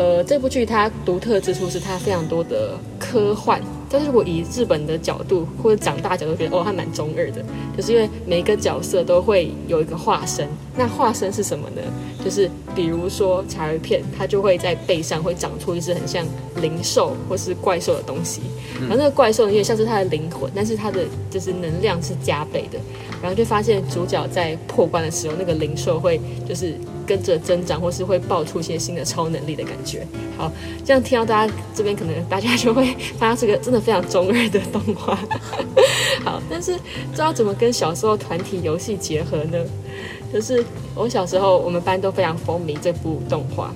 呃，这部剧它独特之处是它非常多的科幻，但是如果以日本的角度或者长大角度觉得，哦，还蛮中二的，就是因为每个角色都会有一个化身。那化身是什么呢？就是比如说茶鱼片，它就会在背上会长出一只很像灵兽或是怪兽的东西，然后那个怪兽有点像是它的灵魂，但是它的就是能量是加倍的，然后就发现主角在破关的时候，那个灵兽会就是。跟着增长，或是会爆出一些新的超能力的感觉。好，这样听到大家这边，可能大家就会发现这个真的非常中二的动画。好，但是知道怎么跟小时候团体游戏结合呢？就是我小时候，我们班都非常风靡这部动画。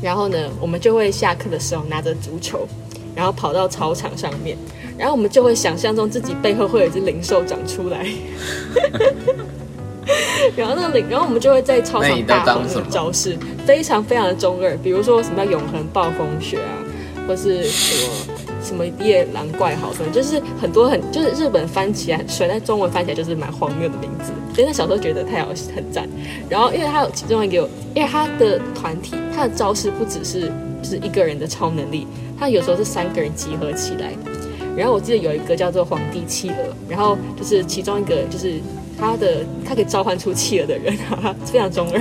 然后呢，我们就会下课的时候拿着足球，然后跑到操场上面，然后我们就会想象中自己背后会有一只灵兽长出来。然后那里，然后我们就会在操场大吼那个招式，非常非常的中二。比如说什么叫永恒暴风雪啊，或是什么什么夜狼怪好什么，就是很多很就是日本翻起来很帅，但中文翻起来就是蛮荒谬的名字。所以那小时候觉得太好很赞。然后因为他有其中一个，因为他的团体他的招式不只是就是一个人的超能力，他有时候是三个人集合起来。然后我记得有一个叫做皇帝企鹅，然后就是其中一个就是。他的他可以召唤出企鹅的人，非常中二。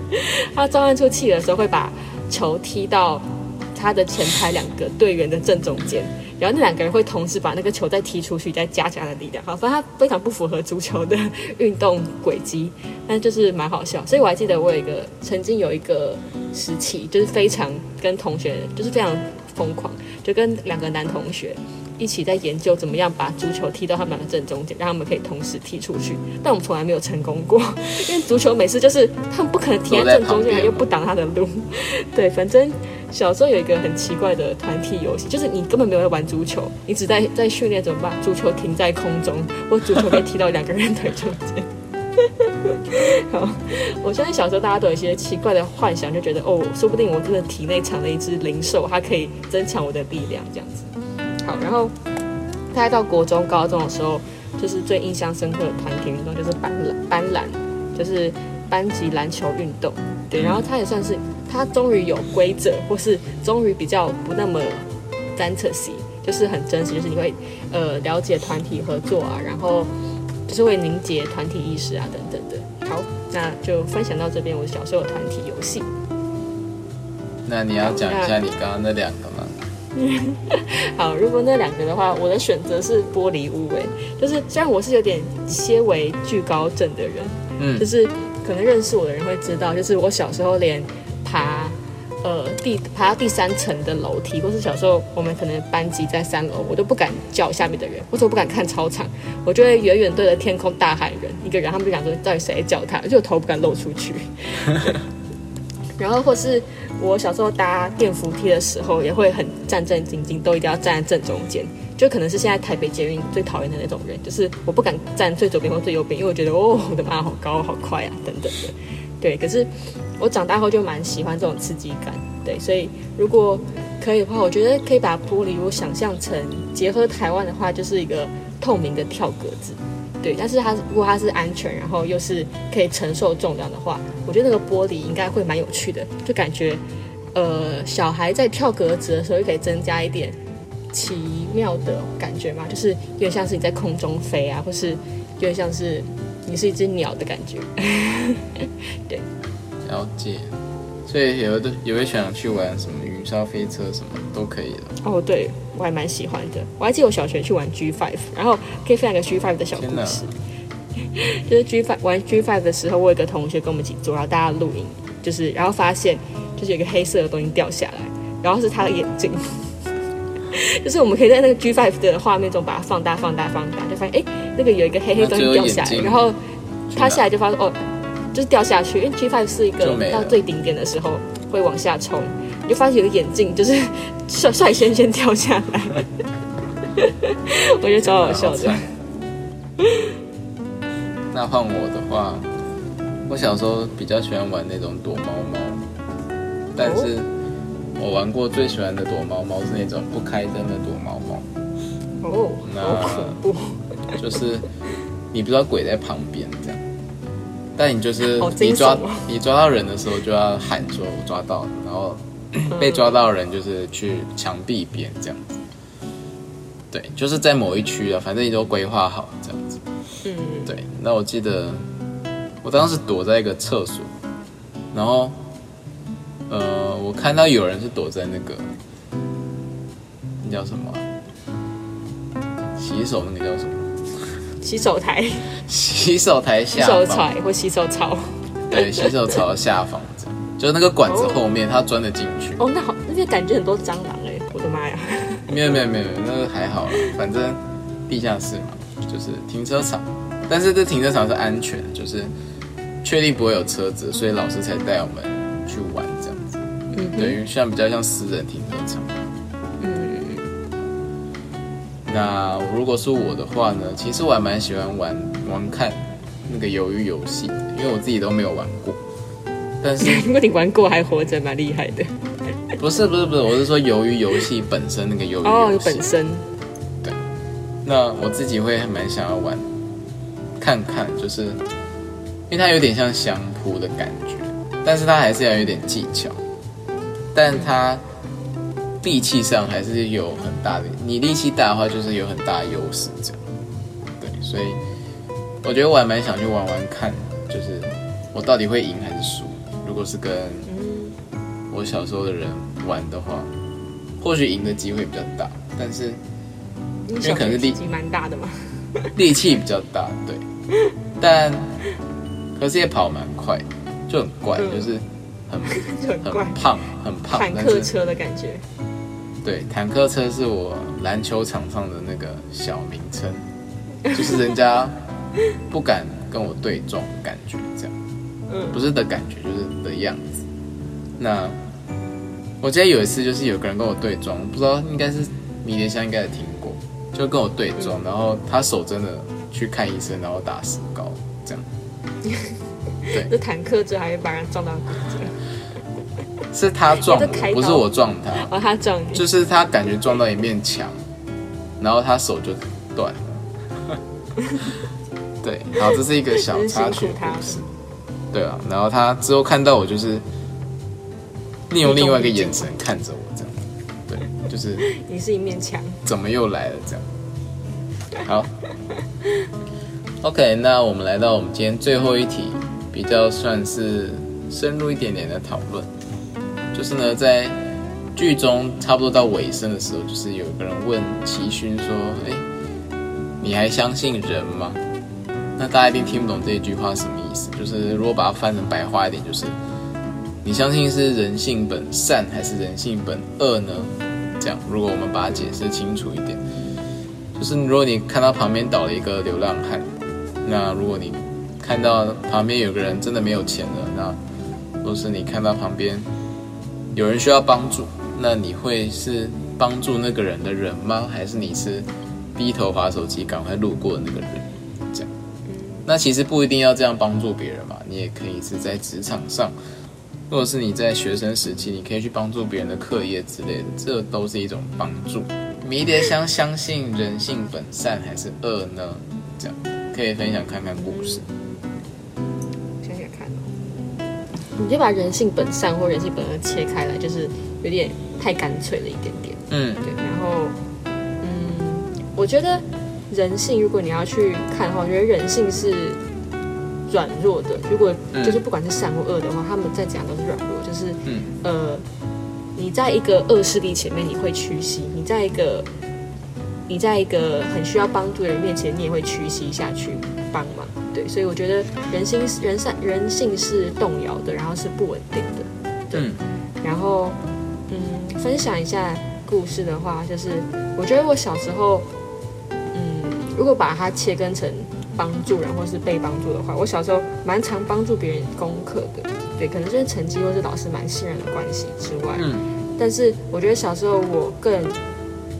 他召唤出企鹅的时候，会把球踢到他的前排两个队员的正中间，然后那两个人会同时把那个球再踢出去，再加强的力量。好，反正他非常不符合足球的运动轨迹，但就是蛮好笑。所以我还记得我有一个曾经有一个时期，就是非常跟同学就是非常疯狂，就跟两个男同学。一起在研究怎么样把足球踢到他们两个正中间，让他们可以同时踢出去。但我们从来没有成功过，因为足球每次就是他们不可能踢在正中间，又不挡他的路。对，反正小时候有一个很奇怪的团体游戏，就是你根本没有在玩足球，你只在在训练怎么把足球停在空中，或足球被踢到两个人腿中间。好，我相信小时候大家都有一些奇怪的幻想，就觉得哦，说不定我真的体内藏了一只灵兽，它可以增强我的力量，这样子。好，然后大概到国中、高中的时候，就是最印象深刻的团体运动就是班篮，班篮就是班级篮球运动。对，然后它也算是它终于有规则，或是终于比较不那么单侧性，就是很真实，就是你会呃了解团体合作啊，然后就是会凝结团体意识啊等等的。好，那就分享到这边，我小时候的团体游戏。那你要讲一下你刚刚那两个吗？好，如果那两个的话，我的选择是玻璃屋。哎，就是虽然我是有点些微惧高症的人，嗯，就是可能认识我的人会知道，就是我小时候连爬呃第爬到第三层的楼梯，或是小时候我们可能班级在三楼，我都不敢叫下面的人，或者我不敢看操场，我就会远远对着天空大喊人一个人，他们就想说到底谁叫他，就头不敢露出去。然后或是。我小时候搭电扶梯的时候，也会很战战兢兢，都一定要站在正中间，就可能是现在台北捷运最讨厌的那种人，就是我不敢站最左边或最右边，因为我觉得哦，我的妈，好高好快啊，等等的。对，可是我长大后就蛮喜欢这种刺激感。对，所以如果可以的话，我觉得可以把玻璃如果想象成结合台湾的话，就是一个透明的跳格子。对，但是它如果它是安全，然后又是可以承受重量的话，我觉得那个玻璃应该会蛮有趣的，就感觉呃小孩在跳格子的时候，就可以增加一点奇妙的感觉嘛，就是有点像是你在空中飞啊，或是有点像是你是一只鸟的感觉。对，了解。所以有的也会想去玩什么云霄飞车什么都可以的。哦，对我还蛮喜欢的。我还记得我小学去玩 G Five，然后可以分享个 G Five 的小故事。就是 G Five 玩 G Five 的时候，我有个同学跟我们一起做，然后大家录影，就是然后发现就是有一个黑色的东西掉下来，然后是他的眼睛。就是我们可以在那个 G Five 的画面中把它放大、放大、放大，就发现哎，那个有一个黑黑东西掉下来，然后他下来就发现哦。就是掉下去，因为 G Five 是一个到最顶点的时候会往下冲，你就发现有个眼镜就是率率先先掉下来，我觉得超好笑的。那换我的话，我小时候比较喜欢玩那种躲猫猫，但是我玩过最喜欢的躲猫猫是那种不开灯的躲猫猫。哦，那就是你不知道鬼在旁边这样。但你就是你抓你抓到人的时候就要喊说“我抓到了”，然后被抓到人就是去墙壁边这样子。对，就是在某一区啊，反正你都规划好这样子。嗯，对。那我记得我当时躲在一个厕所，然后呃，我看到有人是躲在那个那叫什么洗手那个叫什么？洗手台，洗手台下，洗手台或洗手槽，对，洗手槽下方，就是那个管子后面，它钻得进去。哦，那好，那边感觉很多蟑螂哎，我的妈呀！没有没有没有，那个还好啦，反正地下室嘛，就是停车场，但是这停车场是安全，就是确定不会有车子，所以老师才带我们去玩。嗯，对，因为像比较像私人停车场。嗯那如果是我的话呢？其实我还蛮喜欢玩玩看那个鱿鱼游戏，因为我自己都没有玩过。但是 如果你玩过还活着，蛮厉害的。不是不是不是，我是说鱿鱼游戏本身那个鱿鱼哦，本身。对。那我自己会蛮想要玩看看，就是因为它有点像相扑的感觉，但是它还是要有点技巧，但它。力气上还是有很大的，你力气大的话就是有很大的优势，这样。对，所以我觉得我还蛮想去玩玩看，就是我到底会赢还是输。如果是跟我小时候的人玩的话，或许赢的机会比较大，但是因为可能是力气蛮大的嘛，力气比较大，对。但 可是也跑蛮快，就很怪，就是 很很胖，很胖，坦克车的感觉。对，坦克车是我篮球场上的那个小名称，就是人家不敢跟我对撞，感觉这样，嗯，不是的感觉，就是的样子。那我记得有一次，就是有个人跟我对撞，不知道应该是迷迭香应该也听过，就跟我对撞，然后他手真的去看医生，然后打石膏，这样。对，这坦克车还会把人撞到骨折。是他撞我，不是我撞他。哦，他撞你，就是他感觉撞到一面墙，然后他手就断了。对，好，这是一个小插曲故事。对啊，然后他之后看到我，就是利用另外一个眼神看着我，这样。对，就是 你是一面墙，怎么又来了？这样。好。OK，那我们来到我们今天最后一题，比较算是深入一点点的讨论。就是呢，在剧中差不多到尾声的时候，就是有一个人问齐勋说：“哎，你还相信人吗？”那大家一定听不懂这句话什么意思。就是如果把它翻成白话一点，就是你相信是人性本善还是人性本恶呢？这样，如果我们把它解释清楚一点，就是如果你看到旁边倒了一个流浪汉，那如果你看到旁边有个人真的没有钱了，那或是你看到旁边。有人需要帮助，那你会是帮助那个人的人吗？还是你是低头划手机赶快路过的那个人？这样，那其实不一定要这样帮助别人嘛，你也可以是在职场上，或者是你在学生时期，你可以去帮助别人的课业之类的，这都是一种帮助。迷迭香相信人性本善还是恶呢？这样可以分享看看故事。你就把人性本善或人性本恶切开来，就是有点太干脆了一点点。嗯，对。然后，嗯，我觉得人性，如果你要去看的话，我觉得人性是软弱的。如果就是不管是善或恶的话，他们再怎样都是软弱。就是，嗯呃，你在一个恶势力前面，你会屈膝；你在一个你在一个很需要帮助的人面前，你也会屈膝下去帮忙。对，所以我觉得人心人善人性是动摇的，然后是不稳定的。对，然后嗯，分享一下故事的话，就是我觉得我小时候，嗯，如果把它切分成帮助人或是被帮助的话，我小时候蛮常帮助别人功课的。对，可能就是成绩或是老师蛮信任的关系之外，嗯，但是我觉得小时候我更。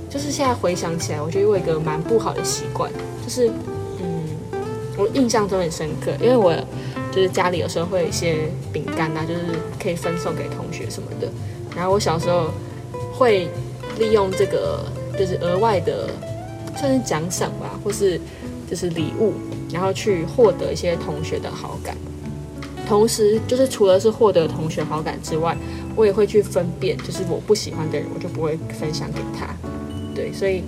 就是现在回想起来，我觉得我有一个蛮不好的习惯，就是嗯，我印象中很深刻，因为我就是家里有时候会有一些饼干啊，就是可以分送给同学什么的。然后我小时候会利用这个，就是额外的算是奖赏吧，或是就是礼物，然后去获得一些同学的好感。同时，就是除了是获得同学好感之外，我也会去分辨，就是我不喜欢的人，我就不会分享给他。对，所以，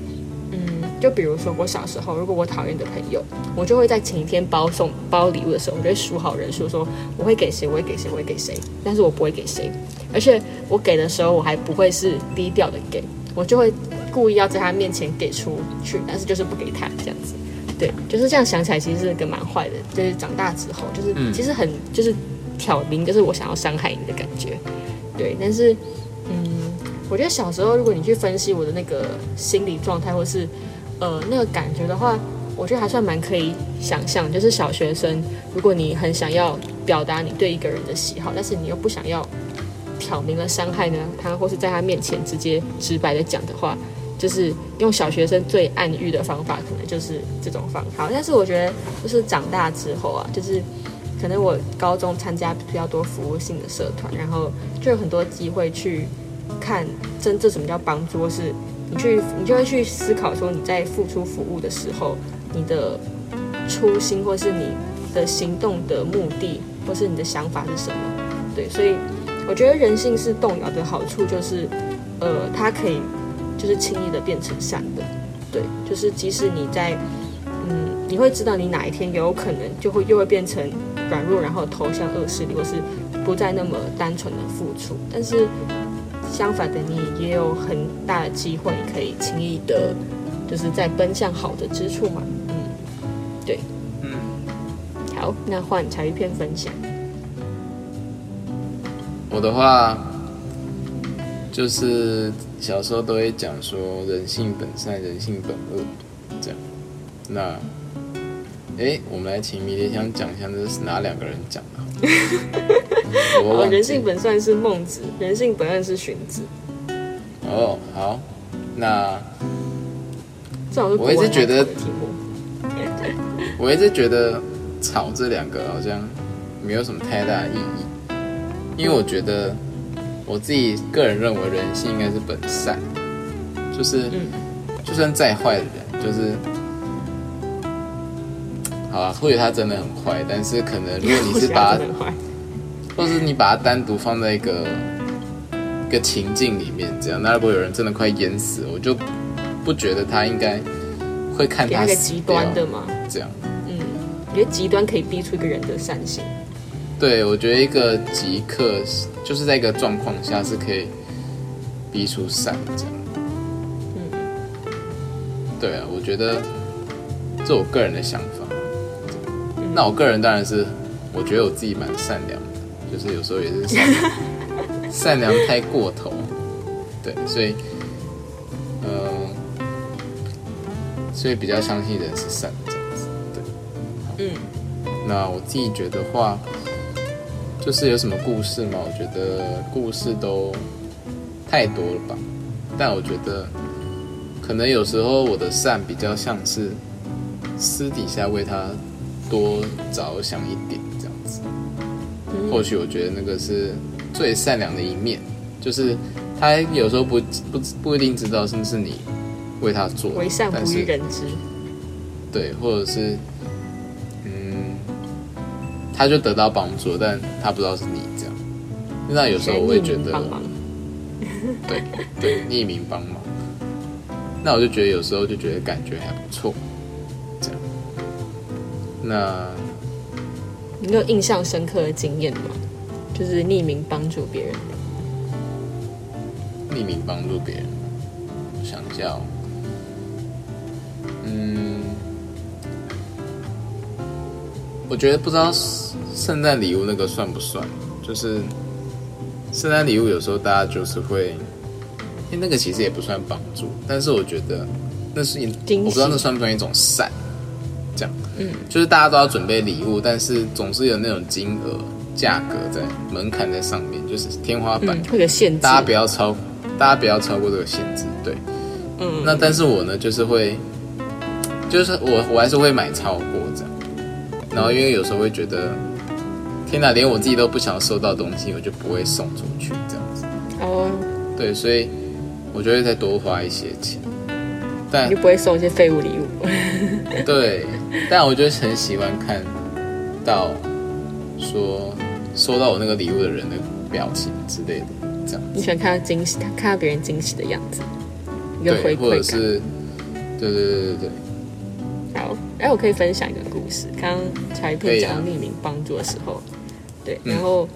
就比如说我小时候，如果我讨厌的朋友，我就会在前一天包送包礼物的时候，我就会数好人数，说我会给谁，我会给谁，我会给谁，但是我不会给谁，而且我给的时候，我还不会是低调的给，我就会故意要在他面前给出去，但是就是不给他这样子。对，就是这样想起来，其实是个蛮坏的，就是长大之后，就是其实很就是挑明，就是我想要伤害你的感觉。对，但是嗯。我觉得小时候，如果你去分析我的那个心理状态，或是呃那个感觉的话，我觉得还算蛮可以想象。就是小学生，如果你很想要表达你对一个人的喜好，但是你又不想要挑明了伤害呢他，或是在他面前直接直白的讲的话，就是用小学生最暗喻的方法，可能就是这种方法。但是我觉得，就是长大之后啊，就是可能我高中参加比较多服务性的社团，然后就有很多机会去。看真正什么叫帮助，是你去，你就会去思考说你在付出服务的时候，你的初心或是你的行动的目的，或是你的想法是什么？对，所以我觉得人性是动摇的好处就是，呃，它可以就是轻易的变成善的，对，就是即使你在，嗯，你会知道你哪一天有可能就会又会变成软弱，然后投向恶势力，或是不再那么单纯的付出，但是。相反的，你也有很大的机会可以轻易的，就是在奔向好的之处嘛。嗯，对，嗯，好，那换茶一片分享。我的话，就是小时候都会讲说人性本善，人性本恶，这样。那，哎，我们来请迷迭香讲一下，这是哪两个人讲的？哦，人性本善是孟子，人性本恶是荀子。哦，好，那我一直觉得，我一直觉得“草”这两个好像没有什么太大的意义，因为我觉得我自己个人认为人性应该是本善，就是就算再坏的人，就是好啊，或许他真的很坏，但是可能如果你是把。或是你把它单独放在一个一个情境里面，这样，那如果有人真的快淹死，我就不觉得他应该会看他个极端的嘛？这样，嗯，我觉得极端可以逼出一个人的善心。对，我觉得一个极客就是在一个状况下是可以逼出善这样。嗯，对啊，我觉得这我个人的想法。那我个人当然是，我觉得我自己蛮善良的。就是有时候也是善良，善良太过头，对，所以，呃，所以比较相信人是善这样子，对，嗯，那我自己觉得话，就是有什么故事嘛？我觉得故事都太多了吧，但我觉得可能有时候我的善比较像是私底下为他多着想一点这样子。或许我觉得那个是最善良的一面，就是他有时候不不不一定知道是不是你为他做，为善不欲人知。对，或者是嗯，他就得到帮助，但他不知道是你这样。那有时候我会觉得，对对，匿名帮忙。那我就觉得有时候就觉得感觉还不错。那你有印象深刻的经验吗？就是匿名帮助别人。匿名帮助别人，想叫，嗯，我觉得不知道圣诞礼物那个算不算，就是圣诞礼物有时候大家就是会，因为那个其实也不算帮助，但是我觉得那是一，我不知道那算不算一种善，嗯，就是大家都要准备礼物，但是总是有那种金额。价格在门槛在上面，就是天花板，或者限制，大家不要超，大家不要超过这个限制，对，嗯。那但是我呢，就是会，就是我我还是会买超过这样，然后因为有时候会觉得，天哪，连我自己都不想收到东西，我就不会送出去这样子。哦。对，所以我就会再多花一些钱，但就不会送一些废物礼物。对，但我就很喜欢看到说。收到我那个礼物的人的表情之类的，这样。你喜欢看到惊喜，看到别人惊喜的样子，一个回馈或者是，对对对对对。好，哎，我可以分享一个故事。刚刚彩片讲匿名帮助的时候，对，然后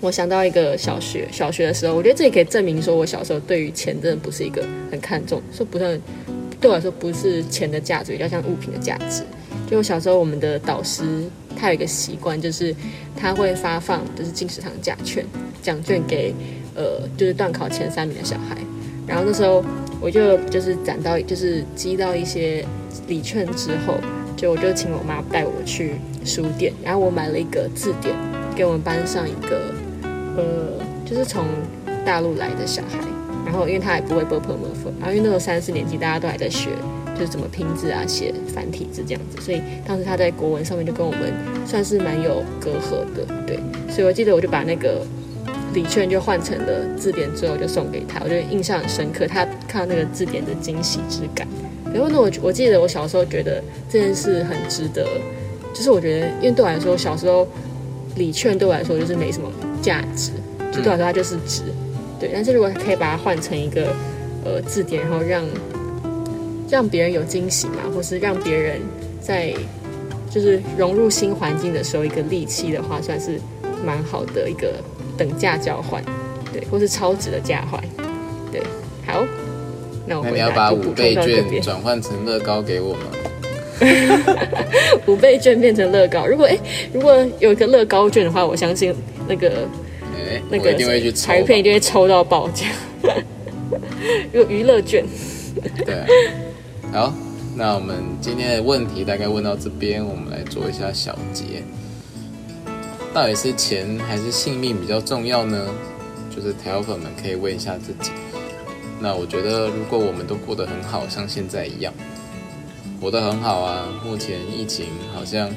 我想到一个小学小学的时候，我觉得这也可以证明说我小时候对于钱真的不是一个很看重，说不算对我来说不是钱的价值，比较像物品的价值。就我小时候，我们的导师。他有一个习惯，就是他会发放就是进食堂奖券奖券给呃就是段考前三名的小孩。然后那时候我就就是攒到就是积到一些礼券之后，就我就请我妈带我去书店，然后我买了一个字典给我们班上一个呃就是从大陆来的小孩。然后因为他也不会 b u r p l e 然后因为那时候三四年级大家都还在学。就是怎么拼字啊，写繁体字这样子，所以当时他在国文上面就跟我们算是蛮有隔阂的，对。所以我记得我就把那个礼券就换成了字典之后就送给他，我觉得印象很深刻。他看到那个字典的惊喜之感。然后呢，我我记得我小时候觉得这件事很值得，就是我觉得因为对我来说小时候礼券对我来说就是没什么价值，就对我来说它就是值，对。但是如果可以把它换成一个呃字典，然后让让别人有惊喜嘛，或是让别人在就是融入新环境的时候一个利器的话，算是蛮好的一个等价交换，对，或是超值的价换，对。好，那我你要把五倍券转换成乐高给我吗？五倍券变成乐高，如果哎，如果有一个乐高券的话，我相信那个哎，那个彩片一定会抽到爆奖。有娱乐券，对。好，那我们今天的问题大概问到这边，我们来做一下小结。到底是钱还是性命比较重要呢？就是条粉们可以问一下自己。那我觉得，如果我们都过得很好，像现在一样，活得很好啊，目前疫情好像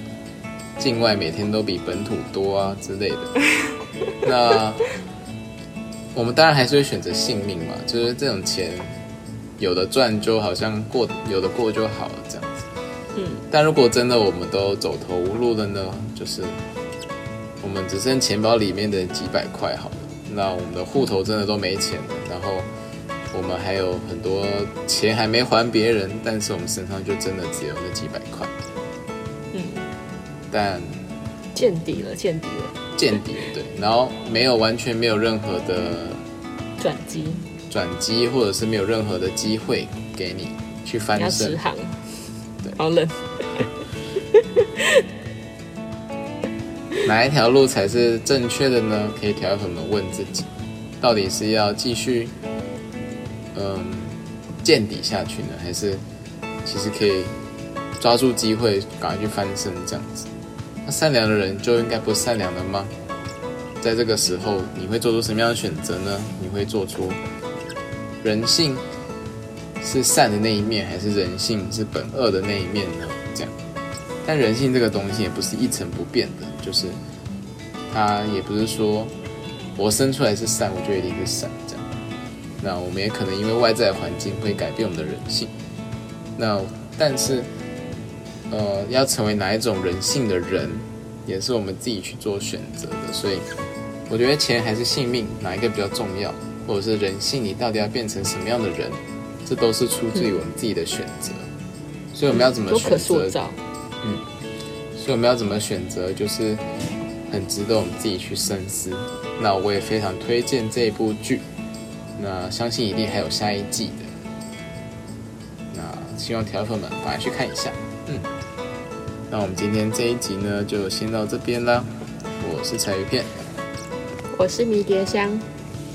境外每天都比本土多啊之类的，那我们当然还是会选择性命嘛，就是这种钱。有的赚就好像过，有的过就好了这样子。嗯，但如果真的我们都走投无路了呢？就是我们只剩钱包里面的几百块好了，那我们的户头真的都没钱了，然后我们还有很多钱还没还别人，但是我们身上就真的只有那几百块。嗯，但见底了，见底了，见底了对，然后没有完全没有任何的转机。转机，或者是没有任何的机会给你去翻身。对，好冷。哪一条路才是正确的呢？可以调粉们问自己，到底是要继续嗯见底下去呢，还是其实可以抓住机会赶快去翻身这样子？善良的人就应该不善良了吗？在这个时候，你会做出什么样的选择呢？你会做出？人性是善的那一面，还是人性是本恶的那一面呢？这样，但人性这个东西也不是一成不变的，就是它也不是说我生出来是善，我就一定是善这样。那我们也可能因为外在环境会改变我们的人性。那但是，呃，要成为哪一种人性的人，也是我们自己去做选择的。所以，我觉得钱还是性命，哪一个比较重要？或者是人性，你到底要变成什么样的人？这都是出自于我们自己的选择。所以我们要怎么选择？嗯，所以我们要怎么选择，就是很值得我们自己去深思。那我也非常推荐这一部剧。那相信一定还有下一季的。那希望条粉们赶快去看一下。嗯，那我们今天这一集呢，就先到这边啦。我是彩鱼片，我是迷迭香。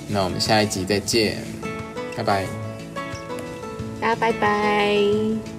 那我们下一集再见，拜拜，大家拜拜。